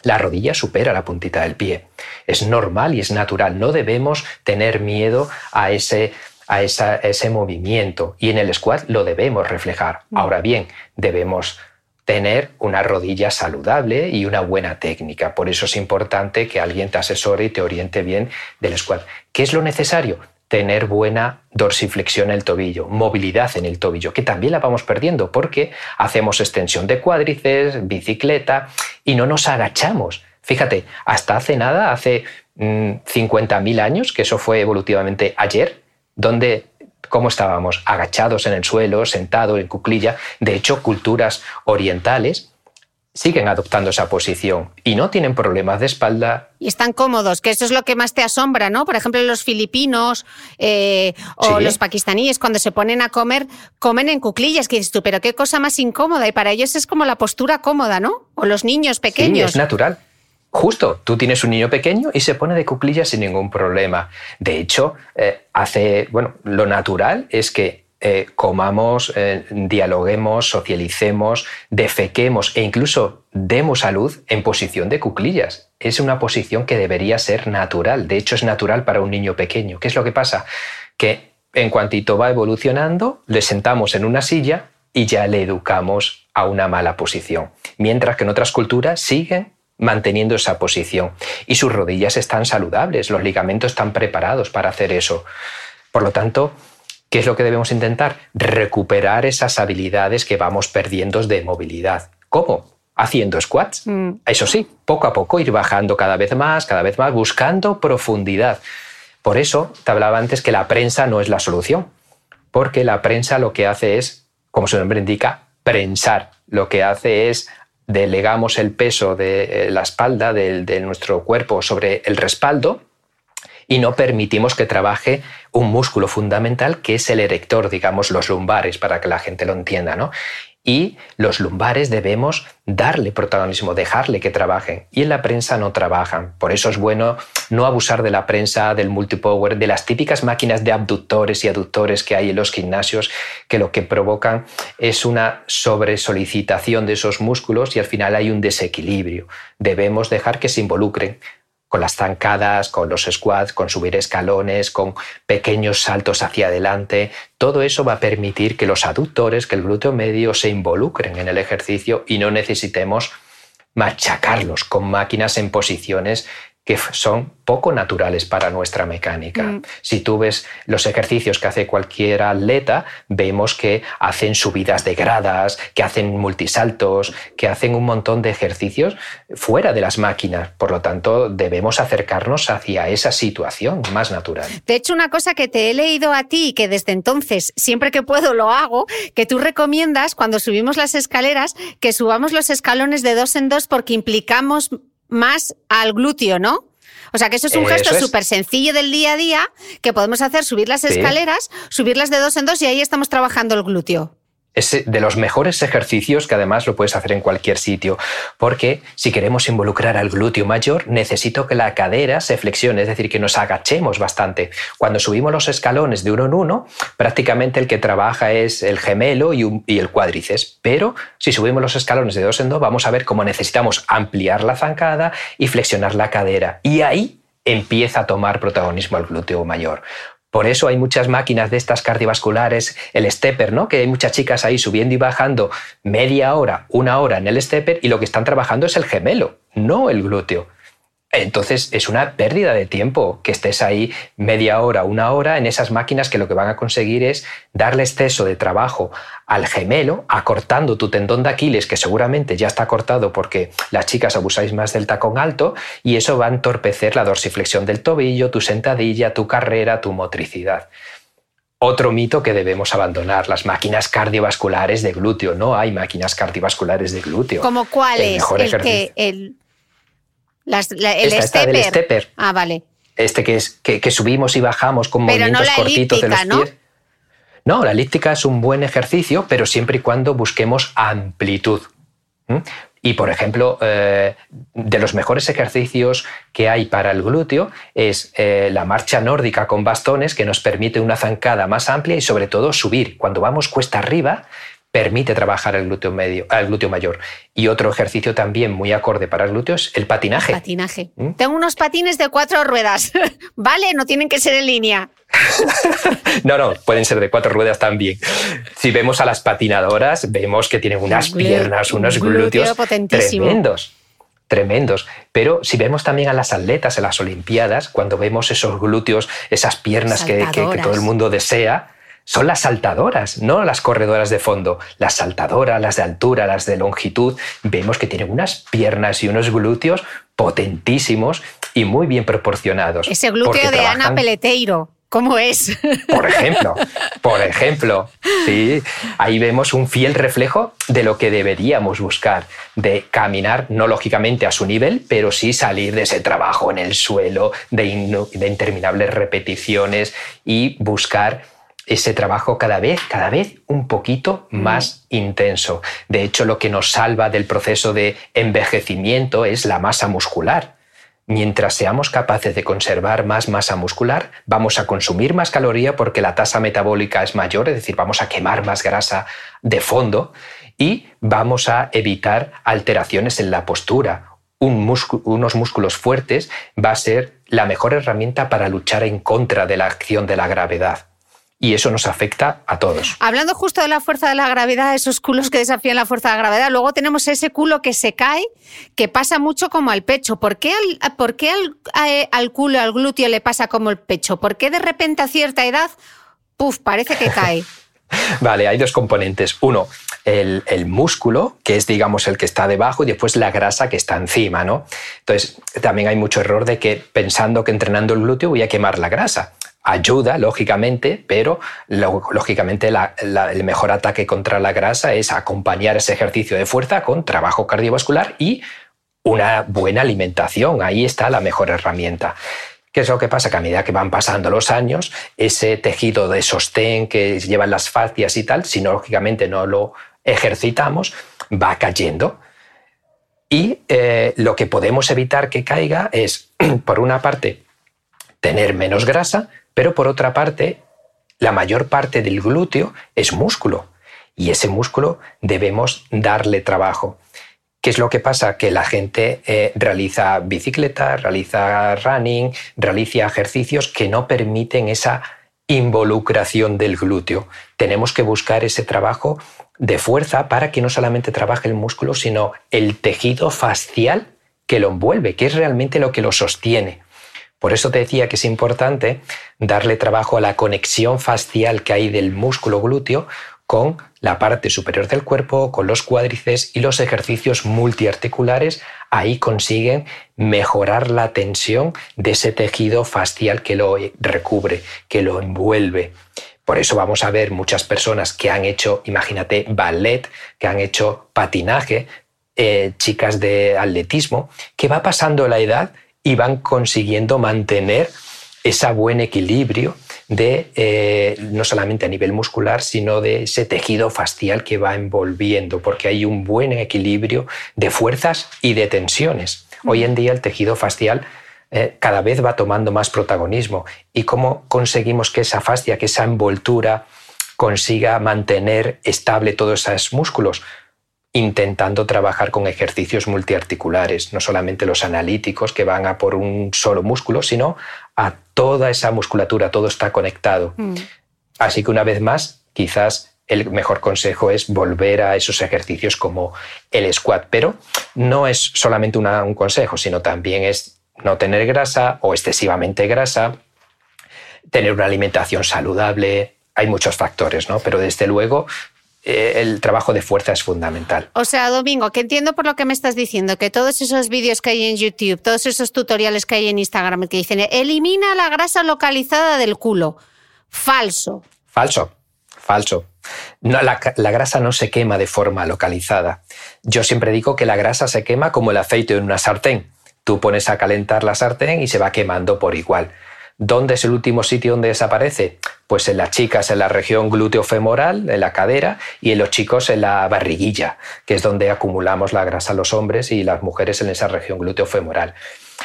la rodilla supera la puntita del pie. Es normal y es natural. No debemos tener miedo a ese a, ese movimiento y en el squat lo debemos reflejar. Mm. Ahora bien, debemos tener una rodilla saludable y una buena técnica. Por eso es importante que alguien te asesore y te oriente bien del squat. ¿Qué es lo necesario? Tener buena dorsiflexión en el tobillo, movilidad en el tobillo, que también la vamos perdiendo porque hacemos extensión de cuádriceps, bicicleta y no nos agachamos. Fíjate, hasta hace nada, hace 50.000 mm, años, que eso fue evolutivamente ayer, donde cómo estábamos agachados en el suelo, sentados en cuclilla. De hecho, culturas orientales siguen adoptando esa posición y no tienen problemas de espalda. Y están cómodos, que eso es lo que más te asombra, ¿no? Por ejemplo, los filipinos eh, o los pakistaníes, cuando se ponen a comer, comen en cuclillas, que dices tú, pero qué cosa más incómoda. Y para ellos es como la postura cómoda, ¿no? O los niños pequeños. Sí, es natural. Justo, tú tienes un niño pequeño y se pone de cuclillas sin ningún problema. De hecho, eh, hace, bueno, lo natural es que eh, comamos, eh, dialoguemos, socialicemos, defequemos e incluso demos salud en posición de cuclillas. Es una posición que debería ser natural. De hecho, es natural para un niño pequeño. ¿Qué es lo que pasa? Que en cuantito va evolucionando, le sentamos en una silla y ya le educamos a una mala posición. Mientras que en otras culturas siguen manteniendo esa posición. Y sus rodillas están saludables, los ligamentos están preparados para hacer eso. Por lo tanto, ¿qué es lo que debemos intentar? Recuperar esas habilidades que vamos perdiendo de movilidad. ¿Cómo? Haciendo squats. Mm. Eso sí, poco a poco ir bajando cada vez más, cada vez más, buscando profundidad. Por eso te hablaba antes que la prensa no es la solución, porque la prensa lo que hace es, como su nombre indica, prensar. Lo que hace es delegamos el peso de eh, la espalda de, nuestro cuerpo sobre el respaldo y no permitimos que trabaje un músculo fundamental que es el erector, digamos, los lumbares, para que la gente lo entienda, ¿no? y los lumbares debemos darle protagonismo, dejarle que trabajen. Y en la prensa no trabajan. Por eso es bueno no abusar de la prensa, del multipower, de las típicas máquinas de abductores y aductores que hay en los gimnasios, que lo que provocan es una sobresolicitación de esos músculos y al final hay un desequilibrio. Debemos dejar que se involucren con las zancadas, con los squats, con subir escalones, con pequeños saltos hacia adelante. Todo eso va a permitir que los aductores, que el glúteo medio se involucren en el ejercicio y no necesitemos machacarlos con máquinas en posiciones que son poco naturales para nuestra mecánica. Mm. Si tú ves los ejercicios que hace cualquier atleta, vemos que hacen subidas de gradas, que hacen multisaltos, que hacen un montón de ejercicios fuera de las máquinas. Por lo tanto, debemos acercarnos hacia esa situación más natural. De hecho, una cosa que te he leído a ti y que desde entonces, siempre que puedo, lo hago, que tú recomiendas cuando subimos las escaleras que subamos los escalones de dos en dos porque implicamos más al glúteo, ¿no? O sea que eso es un gesto súper sencillo del día a día que podemos hacer, subir las escaleras, subirlas de dos en dos y ahí estamos trabajando el glúteo es de los mejores ejercicios que además lo puedes hacer en cualquier sitio, porque si queremos involucrar al glúteo mayor, necesito que la cadera se flexione, es decir, que nos agachemos bastante. Cuando subimos los escalones de uno en uno, prácticamente el que trabaja es el gemelo y, el cuádriceps, pero si subimos los escalones de dos en dos, vamos a ver cómo necesitamos ampliar la zancada y flexionar la cadera. Y ahí empieza a tomar protagonismo el glúteo mayor. Por eso hay muchas máquinas de estas cardiovasculares, el stepper, ¿no? Que hay muchas chicas ahí subiendo y bajando media hora, una hora en el stepper y lo que están trabajando es el gemelo, no el glúteo. Entonces es una pérdida de tiempo que estés ahí media hora, una hora en esas máquinas que lo que van a conseguir es darle exceso de trabajo al gemelo, acortando tu tendón de Aquiles, que seguramente ya está cortado porque las chicas abusáis más del tacón alto, y eso va a entorpecer la dorsiflexión del tobillo, tu sentadilla, tu carrera, tu motricidad. Otro mito que debemos abandonar, las máquinas cardiovasculares de glúteo. No hay máquinas cardiovasculares de glúteo. ¿Como cuál es? El, que, el el stepper. Ah, vale. Este que, es, que, subimos y bajamos con movimientos cortitos de los pies. ¿no? la elíptica es un buen ejercicio, pero siempre y cuando busquemos amplitud. Y, por ejemplo, eh, de los mejores ejercicios que hay para el glúteo es eh, la marcha nórdica con bastones, que nos permite una zancada más amplia y, sobre todo, subir. Cuando vamos cuesta arriba, permite trabajar el glúteo, medio, el glúteo mayor. Y otro ejercicio también muy acorde para el glúteo es el patinaje. Patinaje. ¿Mm? Tengo unos patines de cuatro ruedas, ¿vale? No tienen que ser en línea. no, no, pueden ser de cuatro ruedas también. Si vemos a las patinadoras, vemos que tienen unas piernas, unos glúteos tremendos tremendos. Pero si vemos también a las atletas en las Olimpiadas, cuando vemos esos glúteos, esas piernas que, todo el mundo desea, son las saltadoras, no las corredoras de fondo. Las saltadoras, las de altura, las de longitud, vemos que tienen unas piernas y unos glúteos potentísimos y muy bien proporcionados. Ese glúteo de Ana Peleteiro. ¿Cómo es? Por ejemplo, por ejemplo, sí, ahí vemos un fiel reflejo de lo que deberíamos buscar, de caminar, no lógicamente a su nivel, pero sí salir de ese trabajo en el suelo, de, de interminables repeticiones y buscar ese trabajo cada vez, cada vez un poquito mm. más intenso. De hecho, lo que nos salva del proceso de envejecimiento es la masa muscular. Mientras seamos capaces de conservar más masa muscular, vamos a consumir más caloría porque la tasa metabólica es mayor, es decir, vamos a quemar más grasa de fondo y vamos a evitar alteraciones en la postura. unos músculos fuertes va a ser la mejor herramienta para luchar en contra de la acción de la gravedad y eso nos afecta a todos. Hablando justo de la fuerza de la gravedad, esos culos que desafían la fuerza de la gravedad, luego tenemos ese culo que se cae, que pasa mucho como al pecho. ¿Por qué al, por qué al, al culo, al glúteo le pasa como el pecho? ¿Por qué de repente a cierta edad, puf, parece que cae? Vale, hay dos componentes. Uno, el, el, músculo, que es, digamos, el que está debajo, y después la grasa que está encima, ¿no? Entonces, también hay mucho error de que pensando que entrenando el glúteo voy a quemar la grasa ayuda, lógicamente, pero lógicamente el mejor ataque contra la grasa es acompañar ese ejercicio de fuerza con trabajo cardiovascular y una buena alimentación. Ahí está la mejor herramienta. ¿Qué es lo que pasa? Que a medida que van pasando los años, ese tejido de sostén que llevan las fascias y tal, si no, lógicamente no lo ejercitamos, va cayendo. Y eh, lo que podemos evitar que caiga es, por una parte, tener menos grasa, pero por otra parte, la mayor parte del glúteo es músculo y ese músculo debemos darle trabajo. ¿Qué es lo que pasa? Que la gente eh, realiza bicicleta, realiza running, realiza ejercicios que no permiten esa involucración del glúteo. Tenemos que buscar ese trabajo de fuerza para que no solamente trabaje el músculo, sino el tejido facial que lo envuelve, que es realmente lo que lo sostiene. Por eso te decía que es importante darle trabajo a la conexión facial que hay del músculo glúteo con la parte superior del cuerpo, con los cuádriceps y los ejercicios multiarticulares. Ahí consiguen mejorar la tensión de ese tejido facial que lo recubre, que lo envuelve. Por eso vamos a ver muchas personas que han hecho, imagínate, ballet, que han hecho patinaje, eh, chicas de atletismo, que va pasando la edad y van consiguiendo mantener ese buen equilibrio de eh, no solamente a nivel muscular, sino de ese tejido facial que va envolviendo, porque hay un buen equilibrio de fuerzas y de tensiones. Hoy en día el tejido facial eh, cada vez va tomando más protagonismo. ¿Y cómo conseguimos que esa fascia, que esa envoltura consiga mantener estable todos esos músculos? Intentando trabajar con ejercicios multiarticulares, no solamente los analíticos que van a por un solo músculo, sino a toda esa musculatura, todo está conectado. Mm. Así que una vez más, quizás el mejor consejo es volver a esos ejercicios como el squat, pero no es solamente un consejo, sino también es no tener grasa o excesivamente grasa, tener una alimentación saludable, hay muchos factores, ¿no? Pero desde luego el trabajo de fuerza es fundamental. O sea, Domingo, que entiendo por lo que me estás diciendo, que todos esos vídeos que hay en YouTube, todos esos tutoriales que hay en Instagram que dicen, elimina la grasa localizada del culo. Falso. Falso, falso. No, la, la, grasa no se quema de forma localizada. Yo siempre digo que la grasa se quema como el aceite en una sartén. Tú pones a calentar la sartén y se va quemando por igual. ¿Dónde es el último sitio donde desaparece? Pues en las chicas en la región glúteo-femoral, en la cadera, y en los chicos en la barriguilla, que es donde acumulamos la grasa los hombres y las mujeres en esa región glúteo-femoral.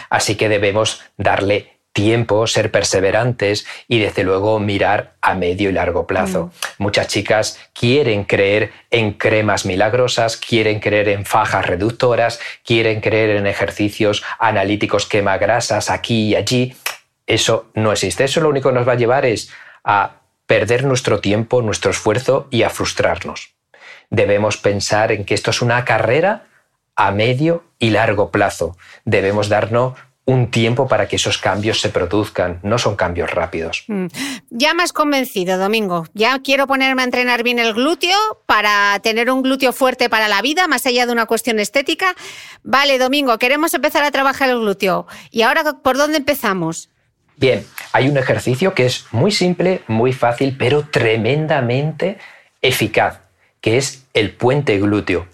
Así que debemos darle tiempo, ser perseverantes y desde luego mirar a medio y largo plazo. Mm. Muchas chicas quieren creer en cremas milagrosas, quieren creer en fajas reductoras, quieren creer en ejercicios analíticos quemagrasas aquí y allí Eso no existe. Eso lo único que nos va a llevar es a perder nuestro tiempo, nuestro esfuerzo y a frustrarnos. Debemos pensar en que esto es una carrera a medio y largo plazo. Debemos darnos un tiempo para que esos cambios se produzcan, no son cambios rápidos. Mm. Ya me has convencido, Domingo. Ya quiero ponerme a entrenar bien el glúteo para tener un glúteo fuerte para la vida, más allá de una cuestión estética. Vale, Domingo, queremos empezar a trabajar el glúteo. ¿Y ahora por dónde empezamos? Bien, hay un ejercicio que es muy simple, muy fácil, pero tremendamente eficaz, que es el puente glúteo.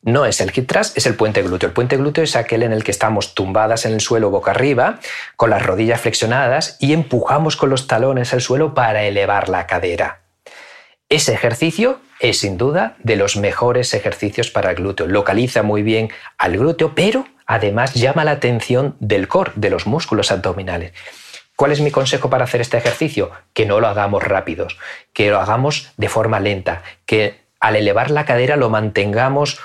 No es el hip thrust, es el puente glúteo. El puente glúteo es aquel en el que estamos tumbadas en el suelo boca arriba, con las rodillas flexionadas y empujamos con los talones al suelo para elevar la cadera. Ese ejercicio es sin duda de los mejores ejercicios para el glúteo. Localiza muy bien al glúteo, pero además llama la atención del core, de los músculos abdominales. ¿Cuál es mi consejo para hacer este ejercicio? Que no lo hagamos rápidos, que lo hagamos de forma lenta, que al elevar la cadera lo mantengamos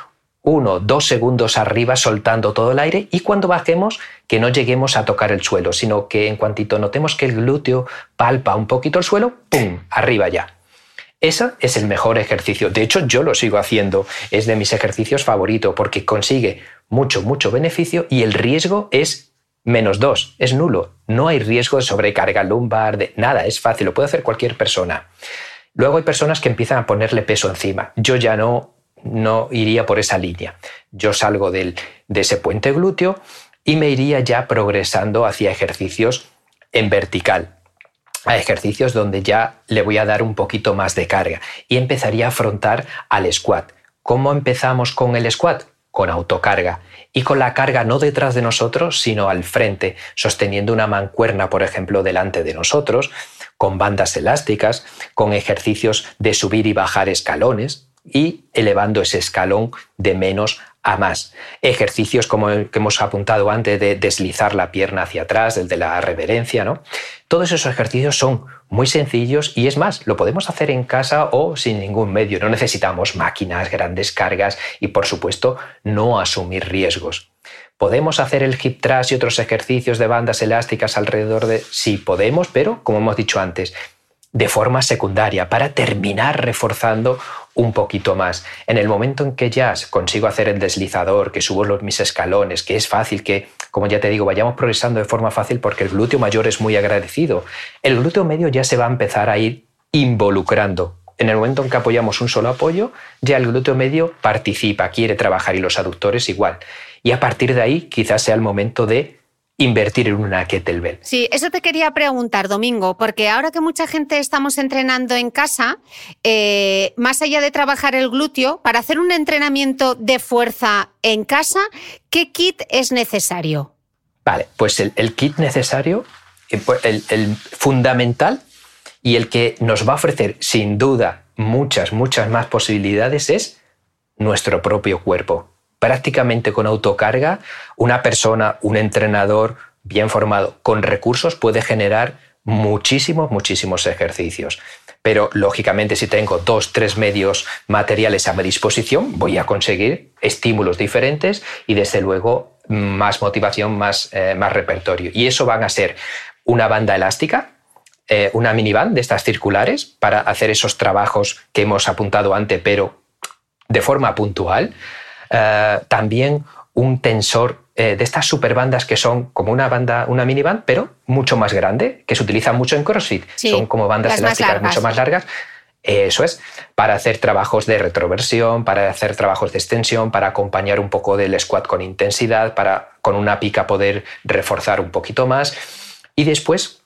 uno, dos segundos arriba soltando todo el aire y cuando bajemos que no lleguemos a tocar el suelo, sino que en cuantito notemos que el glúteo palpa un poquito el suelo, ¡pum!, arriba ya. Ese es el mejor ejercicio. De hecho, yo lo sigo haciendo. Es de mis ejercicios favoritos porque consigue mucho, mucho beneficio y el riesgo es menos dos, es nulo. No hay riesgo de sobrecarga lumbar, de nada, es fácil, lo puede hacer cualquier persona. Luego hay personas que empiezan a ponerle peso encima. Yo ya no no iría por esa línea. Yo salgo de ese puente glúteo y me iría ya progresando hacia ejercicios en vertical, a ejercicios donde ya le voy a dar un poquito más de carga y empezaría a afrontar al squat. ¿Cómo empezamos con el squat? Con autocarga y con la carga no detrás de nosotros, sino al frente, sosteniendo una mancuerna, por ejemplo, delante de nosotros, con bandas elásticas, con ejercicios de subir y bajar escalones, y elevando ese escalón de menos a más. Ejercicios como el que hemos apuntado antes de deslizar la pierna hacia atrás, el de la reverencia, ¿no? Todos esos ejercicios son muy sencillos y es más, lo podemos hacer en casa o sin ningún medio. No necesitamos máquinas, grandes cargas y por supuesto no asumir riesgos. ¿Podemos hacer el hip thrust y otros ejercicios de bandas elásticas alrededor de...? Sí, podemos, pero como hemos dicho antes, de forma secundaria para terminar reforzando un poquito más. En el momento en que ya consigo hacer el deslizador, que subo los, mis escalones, que es fácil, que, como ya te digo, vayamos progresando de forma fácil porque el glúteo mayor es muy agradecido, el glúteo medio ya se va a empezar a ir involucrando. En el momento en que apoyamos un solo apoyo, ya el glúteo medio participa, quiere trabajar y los aductores igual. Y a partir de ahí quizás sea el momento de invertir en una kettlebell. Sí, eso te quería preguntar, Domingo, porque ahora que mucha gente estamos entrenando en casa, eh, más allá de trabajar el glúteo, para hacer un entrenamiento de fuerza en casa, ¿qué kit es necesario? Vale, pues el, kit necesario, eh, pues el, el fundamental y el que nos va a ofrecer sin duda muchas, muchas más posibilidades es nuestro propio cuerpo prácticamente con autocarga, una persona, un entrenador bien formado, con recursos, puede generar muchísimos, muchísimos ejercicios. Pero lógicamente si tengo dos, tres medios materiales a mi disposición, voy a conseguir estímulos diferentes y desde luego más motivación, más, eh, más repertorio. Y eso van a ser una banda elástica, eh, una miniband de estas circulares para hacer esos trabajos que hemos apuntado antes, pero de forma puntual. Eh, también un tensor eh, de estas superbandas que son como una banda, una miniband, pero mucho más grande, que se utilizan mucho en CrossFit. son como bandas elásticas mucho más largas. Eso es, para hacer trabajos de retroversión, para hacer trabajos de extensión, para acompañar un poco del squat con intensidad, para con una pica poder reforzar un poquito más. Y después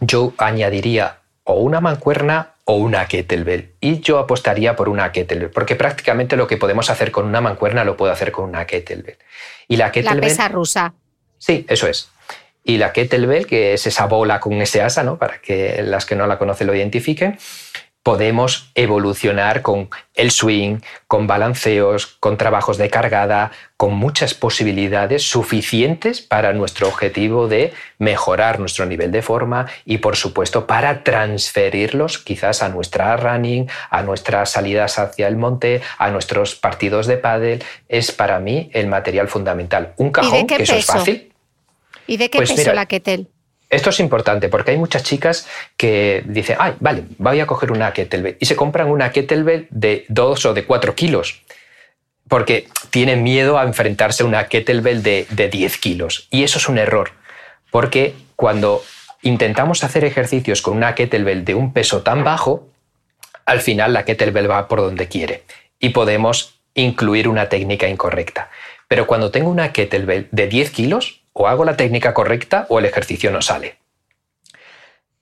yo añadiría o una mancuerna o una kettlebell. Y yo apostaría por una kettlebell, porque prácticamente lo que podemos hacer con una mancuerna lo puedo hacer con una kettlebell. Y la kettlebell... La pesa rusa. Sí, eso es. Y la kettlebell, que es esa bola con ese asa, ¿no? para que las que no la conocen lo identifiquen, podemos evolucionar con el swing, con balanceos, con trabajos de cargada, con muchas posibilidades suficientes para nuestro objetivo de mejorar nuestro nivel de forma y por supuesto para transferirlos quizás a nuestra running, a nuestras salidas hacia el monte, a nuestros partidos de pádel. Es para mí el material fundamental. Un cajón, que eso es fácil. ¿Y de qué pues peso la kettle? Esto es importante porque hay muchas chicas que dicen, ay, vale, voy a coger una kettlebell y se compran una kettlebell de 2 o de 4 kilos porque tienen miedo a enfrentarse a una kettlebell de, de 10 kilos. Y eso es un error, porque cuando intentamos hacer ejercicios con una kettlebell de un peso tan bajo, al final la kettlebell va por donde quiere y podemos incluir una técnica incorrecta. Pero cuando tengo una kettlebell de 10 kilos, o hago la técnica correcta o el ejercicio no sale.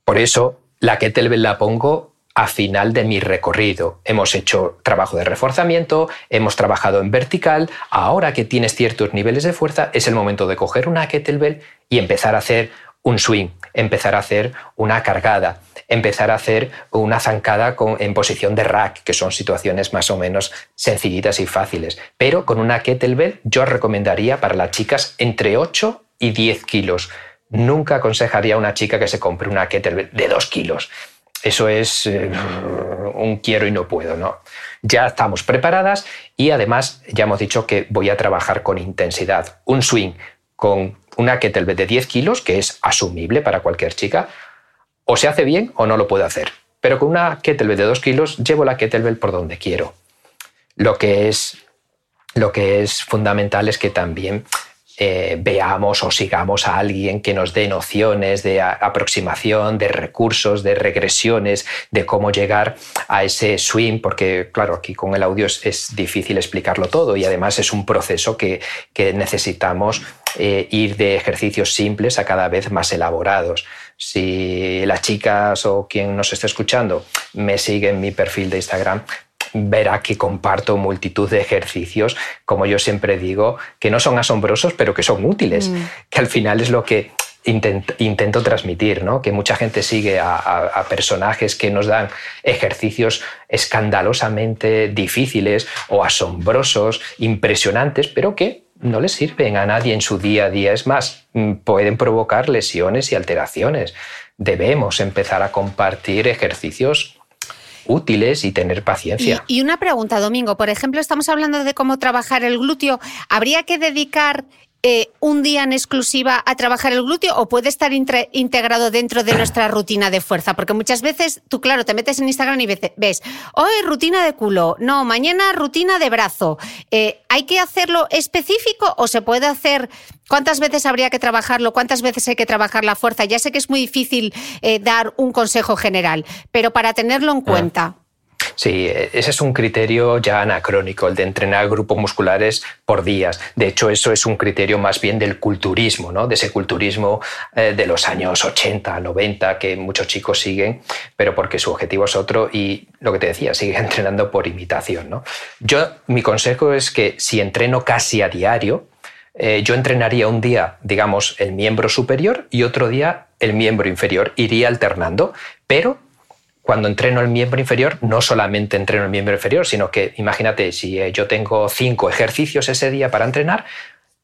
Por eso la kettlebell la pongo a final de mi recorrido. Hemos hecho trabajo de reforzamiento, hemos trabajado en vertical, ahora que tienes ciertos niveles de fuerza es el momento de coger una kettlebell y empezar a hacer un swing, empezar a hacer una cargada, empezar a hacer una zancada en posición de rack, que son situaciones más o menos sencillitas y fáciles. Pero con una kettlebell yo recomendaría para las chicas entre 8 y 10 kilos. Nunca aconsejaría a una chica que se compre una kettlebell de 2 kilos. Eso es eh, un quiero y no puedo, ¿no? Ya estamos preparadas y además ya hemos dicho que voy a trabajar con intensidad. Un swing con una kettlebell de 10 kilos, que es asumible para cualquier chica, o se hace bien o no lo puedo hacer. Pero con una kettlebell de 2 kilos llevo la kettlebell por donde quiero. Lo que es, lo que es fundamental es que también eh, veamos o sigamos a alguien que nos dé nociones de aproximación, de recursos, de regresiones, de cómo llegar a ese swing, porque claro, aquí con el audio es, difícil explicarlo todo y además es un proceso que, necesitamos eh, ir de ejercicios simples a cada vez más elaborados. Si las chicas o quien nos esté escuchando me sigue en mi perfil de Instagram, verá que comparto multitud de ejercicios, como yo siempre digo, que no son asombrosos, pero que son útiles, mm. que al final es lo que intento, transmitir, ¿no? que mucha gente sigue a, personajes que nos dan ejercicios escandalosamente difíciles o asombrosos, impresionantes, pero que no les sirven a nadie en su día a día. Es más, mm, pueden provocar lesiones y alteraciones. Debemos empezar a compartir ejercicios útiles y tener paciencia. Y, una pregunta, Domingo. Por ejemplo, estamos hablando de cómo trabajar el glúteo. ¿Habría que dedicar eh, un día en exclusiva a trabajar el glúteo o puede estar integrado dentro de nuestra rutina de fuerza? Porque muchas veces tú, claro, te metes en Instagram y ves, hoy rutina de culo, no, mañana rutina de brazo. Eh, ¿Hay que hacerlo específico o se puede hacer? ¿Cuántas veces habría que trabajarlo? ¿Cuántas veces hay que trabajar la fuerza? Ya sé que es muy difícil eh, dar un consejo general, pero para tenerlo en cuenta. Sí, ese es un criterio ya anacrónico, el de entrenar grupos musculares por días. De hecho, eso es un criterio más bien del culturismo, ¿no? de ese culturismo eh, de los años 80, 90, que muchos chicos siguen, pero porque su objetivo es otro y lo que te decía, sigue entrenando por imitación. ¿no? Yo, mi consejo es que si entreno casi a diario, eh, yo entrenaría un día, digamos, el miembro superior y otro día el miembro inferior. Iría alternando, pero cuando entreno el miembro inferior, no solamente entreno el miembro inferior, sino que imagínate, si eh, yo tengo cinco ejercicios ese día para entrenar,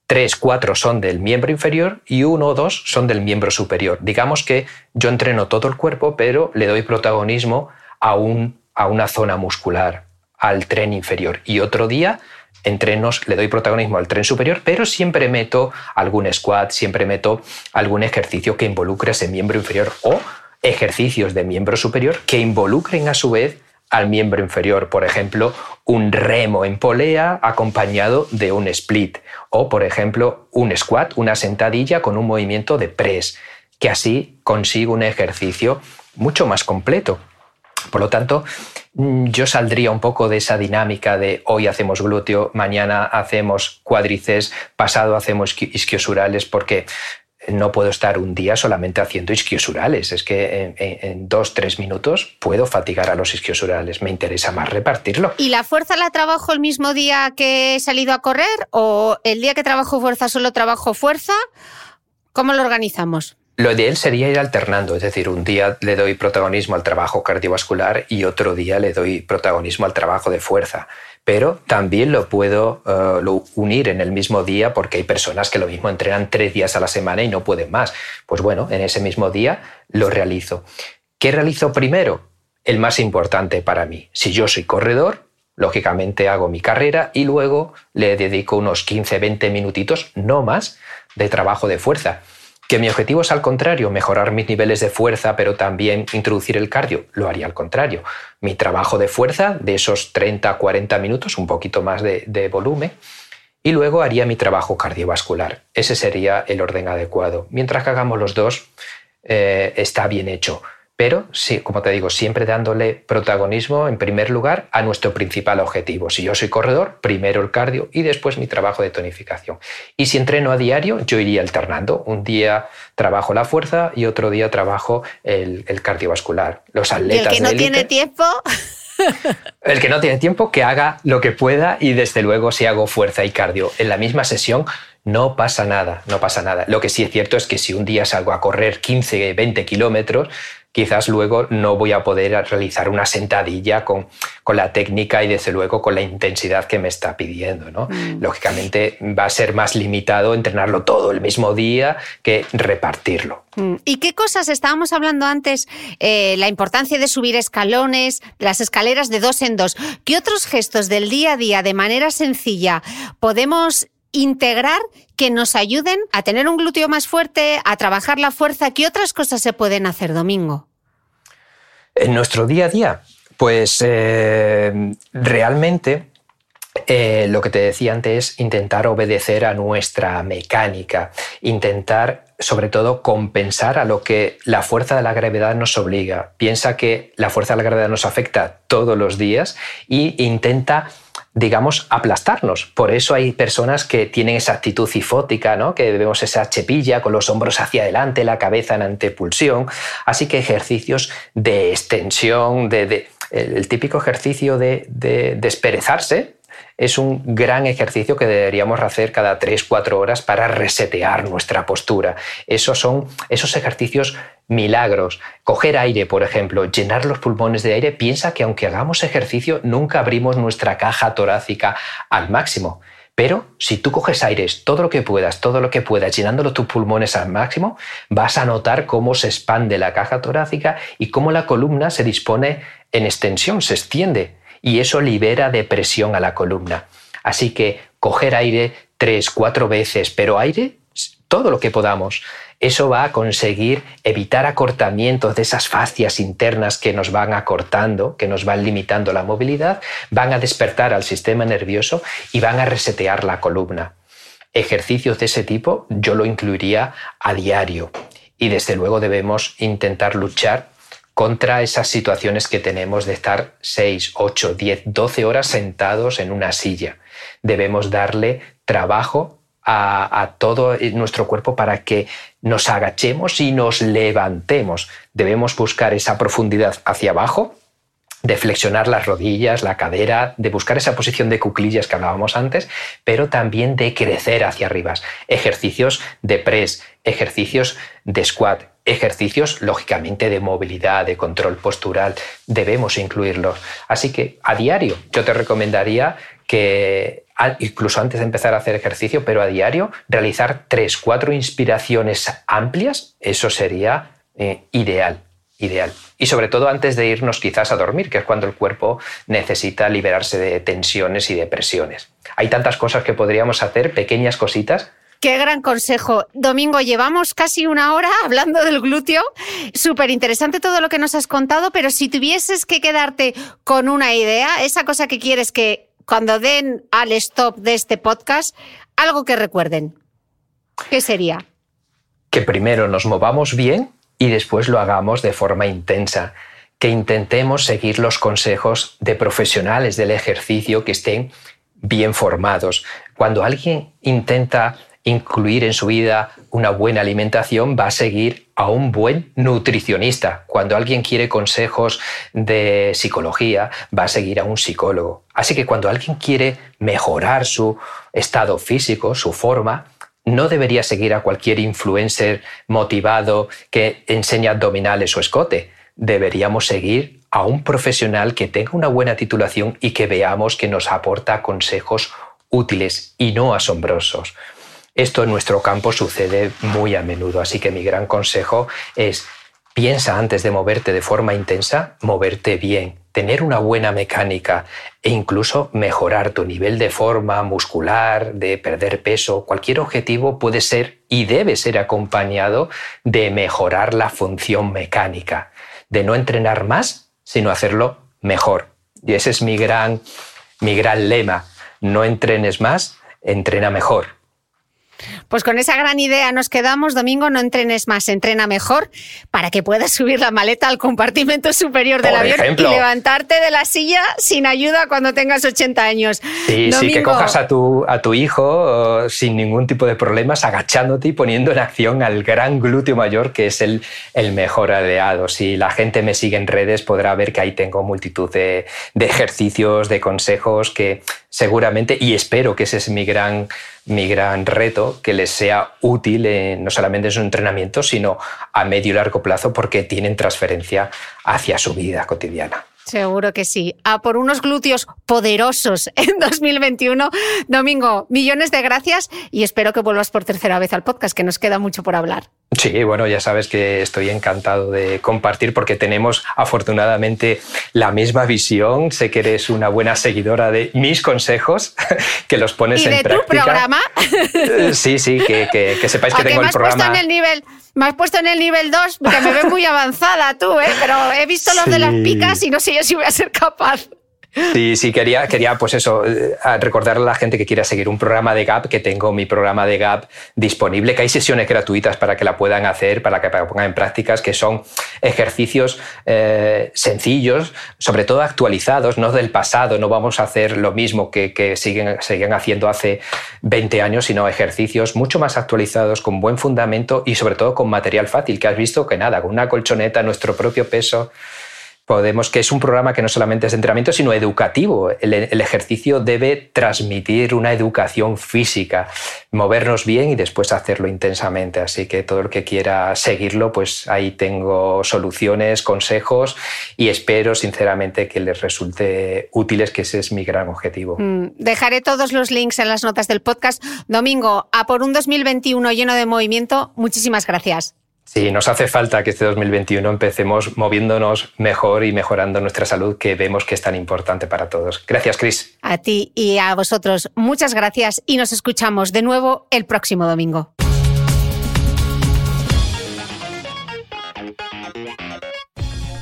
tres, cuatro son del miembro inferior y uno o dos son del miembro superior. Digamos que yo entreno todo el cuerpo, pero le doy protagonismo a, un, a una zona muscular, al tren inferior. Y otro día entrenos le doy protagonismo al tren superior, pero siempre meto algún squat, siempre meto algún ejercicio que involucre ese miembro inferior o ejercicios de miembro superior que involucren a su vez al miembro inferior, por ejemplo, un remo en polea acompañado de un split o, por ejemplo, un squat, una sentadilla con un movimiento de press, que así consigo un ejercicio mucho más completo. Por lo tanto, mm, yo saldría un poco de esa dinámica de hoy hacemos glúteo, mañana hacemos cuádriceps, pasado hacemos isquiosurales, porque no puedo estar un día solamente haciendo isquiosurales. Es que en, dos, tres minutos puedo fatigar a los isquiosurales. Me interesa más repartirlo. ¿Y la fuerza la trabajo el mismo día que he salido a correr? ¿O el día que trabajo fuerza solo trabajo fuerza? ¿Cómo lo organizamos? Lo ideal sería ir alternando, es decir, un día le doy protagonismo al trabajo cardiovascular y otro día le doy protagonismo al trabajo de fuerza pero también lo puedo eh, unir en el mismo día porque hay personas que lo mismo entrenan tres días a la semana y no pueden más. Pues bueno, en ese mismo día lo realizo. ¿Qué realizo primero? El más importante para mí. Si yo soy corredor, lógicamente hago mi carrera y luego le dedico unos 15, 20 minutitos, no más, de trabajo de fuerza. Que mi objetivo es al contrario, mejorar mis niveles de fuerza, pero también introducir el cardio, lo haría al contrario. Mi trabajo de fuerza, de esos 30, 40 minutos, un poquito más de, de volumen, y luego haría mi trabajo cardiovascular. Ese sería el orden adecuado. Mientras que hagamos los dos, eh, está bien hecho. Pero, sí, como te digo, siempre dándole protagonismo en primer lugar a nuestro principal objetivo. Si yo soy corredor, primero el cardio y después mi trabajo de tonificación. Y si entreno a diario, yo iría alternando. Un día trabajo la fuerza y otro día trabajo el, cardiovascular. Los atletas. ¿Y el que no tiene tiempo? El que no tiene tiempo, que haga lo que pueda y desde luego si hago fuerza y cardio en la misma sesión, no pasa nada, no pasa nada. Lo que sí es cierto es que si un día salgo a correr 15, 20 kilómetros, quizás luego no voy a poder realizar una sentadilla con, con, la técnica y desde luego con la intensidad que me está pidiendo. ¿no? Mm. Lógicamente va a ser más limitado entrenarlo todo el mismo día que repartirlo. Mm. ¿Y qué cosas estábamos hablando antes? Eh, la importancia de subir escalones, las escaleras de dos en dos. ¿Qué otros gestos del día a día de manera sencilla podemos integrar que nos ayuden a tener un glúteo más fuerte, a trabajar la fuerza. ¿Qué otras cosas se pueden hacer, Domingo? En nuestro día a día, pues eh, realmente eh, lo que te decía antes es intentar obedecer a nuestra mecánica, intentar sobre todo compensar a lo que la fuerza de la gravedad nos obliga. Piensa que la fuerza de la gravedad nos afecta todos los días e intenta digamos, aplastarnos. Por eso hay personas que tienen esa actitud cifótica, ¿no? que vemos esa chepilla con los hombros hacia adelante, la cabeza en antepulsión. Así que ejercicios de extensión, de, el típico ejercicio de, de desperezarse, es un gran ejercicio que deberíamos hacer cada 3-4 horas para resetear nuestra postura. Esos son esos ejercicios milagros. Coger aire, por ejemplo, llenar los pulmones de aire, piensa que aunque hagamos ejercicio, nunca abrimos nuestra caja torácica al máximo. Pero si tú coges aire todo lo que puedas, todo lo que puedas, llenándolo tus pulmones al máximo, vas a notar cómo se expande la caja torácica y cómo la columna se dispone en extensión, se extiende y eso libera de presión a la columna. Así que coger aire tres, cuatro veces, pero aire todo lo que podamos. Eso va a conseguir evitar acortamientos de esas fascias internas que nos van acortando, que nos van limitando la movilidad, van a despertar al sistema nervioso y van a resetear la columna. Ejercicios de ese tipo yo lo incluiría a diario y desde luego debemos intentar luchar contra esas situaciones que tenemos de estar 6, 8, 10, 12 horas sentados en una silla. Debemos darle trabajo a, todo nuestro cuerpo para que nos agachemos y nos levantemos. Debemos buscar esa profundidad hacia abajo, de flexionar las rodillas, la cadera, de buscar esa posición de cuclillas que hablábamos antes, pero también de crecer hacia arriba. Ejercicios de press, ejercicios de squat, ejercicios, lógicamente, de movilidad, de control postural, debemos incluirlos. Así que a diario yo te recomendaría que, incluso antes de empezar a hacer ejercicio, pero a diario, realizar tres, cuatro inspiraciones amplias, eso sería eh, ideal, ideal. Y sobre todo antes de irnos quizás a dormir, que es cuando el cuerpo necesita liberarse de tensiones y de presiones. Hay tantas cosas que podríamos hacer, pequeñas cositas, Qué gran consejo. Domingo, llevamos casi una hora hablando del glúteo. Súper interesante todo lo que nos has contado, pero si tuvieses que quedarte con una idea, esa cosa que quieres que cuando den al stop de este podcast, algo que recuerden, ¿qué sería? Que primero nos movamos bien y después lo hagamos de forma intensa que intentemos seguir los consejos de profesionales del ejercicio que estén bien formados. Cuando alguien intenta incluir en su vida una buena alimentación, va a seguir a un buen nutricionista. Cuando alguien quiere consejos de psicología, va a seguir a un psicólogo. Así que cuando alguien quiere mejorar su estado físico, su forma, no debería seguir a cualquier influencer motivado que enseña abdominales o escote. Deberíamos seguir a un profesional que tenga una buena titulación y que veamos que nos aporta consejos útiles y no asombrosos. Esto en nuestro campo sucede muy a menudo, así que mi gran consejo es piensa antes de moverte de forma intensa, moverte bien, tener una buena mecánica e incluso mejorar tu nivel de forma muscular, de perder peso, cualquier objetivo puede ser y debe ser acompañado de mejorar la función mecánica, de no entrenar más, sino hacerlo mejor. Y ese es mi gran, mi gran lema. No entrenes más, entrena mejor. Pues con esa gran idea nos quedamos. Domingo, no entrenes más, entrena mejor para que puedas subir la maleta al compartimento superior del avión y levantarte de la silla sin ayuda cuando tengas 80 años. Sí, sí, que cojas a tu, a tu hijo sin ningún tipo de problemas, agachándote y poniendo en acción al gran glúteo mayor que es el, el mejor aliado. Si la gente me sigue en redes podrá ver que ahí tengo multitud de, de ejercicios, de consejos que seguramente, y espero que ese es mi gran mi gran reto, que les sea útil no solamente en su entrenamiento, sino a medio y largo plazo porque tienen transferencia hacia su vida cotidiana. Seguro que sí. A por unos glúteos poderosos en 2021. Domingo, millones de gracias y espero que vuelvas por tercera vez al podcast, que nos queda mucho por hablar. Sí, bueno, ya sabes que estoy encantado de compartir porque tenemos afortunadamente la misma visión. Sé que eres una buena seguidora de mis consejos, que los pones ¿Y en de práctica. tu programa? Eh, sí, sí, que, que, sepáis que tengo el programa. Puesto en el nivel, me has puesto en el nivel 2, que me ves muy avanzada tú, ¿eh? pero he visto los de las picas y no sé yo si voy a ser capaz. Sí, sí, quería, quería pues eso, eh, recordarle a la gente que quiera seguir un programa de GAP, que tengo mi programa de GAP disponible, que hay sesiones gratuitas para que la puedan hacer, para que pongan en prácticas, que son ejercicios eh, sencillos, sobre todo actualizados, no del pasado, no vamos a hacer lo mismo que, que siguen, haciendo hace 20 años, sino ejercicios mucho más actualizados, con buen fundamento y sobre todo con material fácil, que has visto que nada, con una colchoneta, nuestro propio peso podemos, que es un programa que no solamente es de entrenamiento, sino educativo. El, ejercicio debe transmitir una educación física, movernos bien y después hacerlo intensamente. Así que todo el que quiera seguirlo, pues ahí tengo soluciones, consejos y espero sinceramente que les resulte útiles, que ese es mi gran objetivo. Mm, dejaré todos los links en las notas del podcast. Domingo, a por un 2021 lleno de movimiento, muchísimas gracias. Sí, nos hace falta que este 2021 empecemos moviéndonos mejor y mejorando nuestra salud, que vemos que es tan importante para todos. Gracias, Cris. A ti y a vosotros, muchas gracias y nos escuchamos de nuevo el próximo domingo.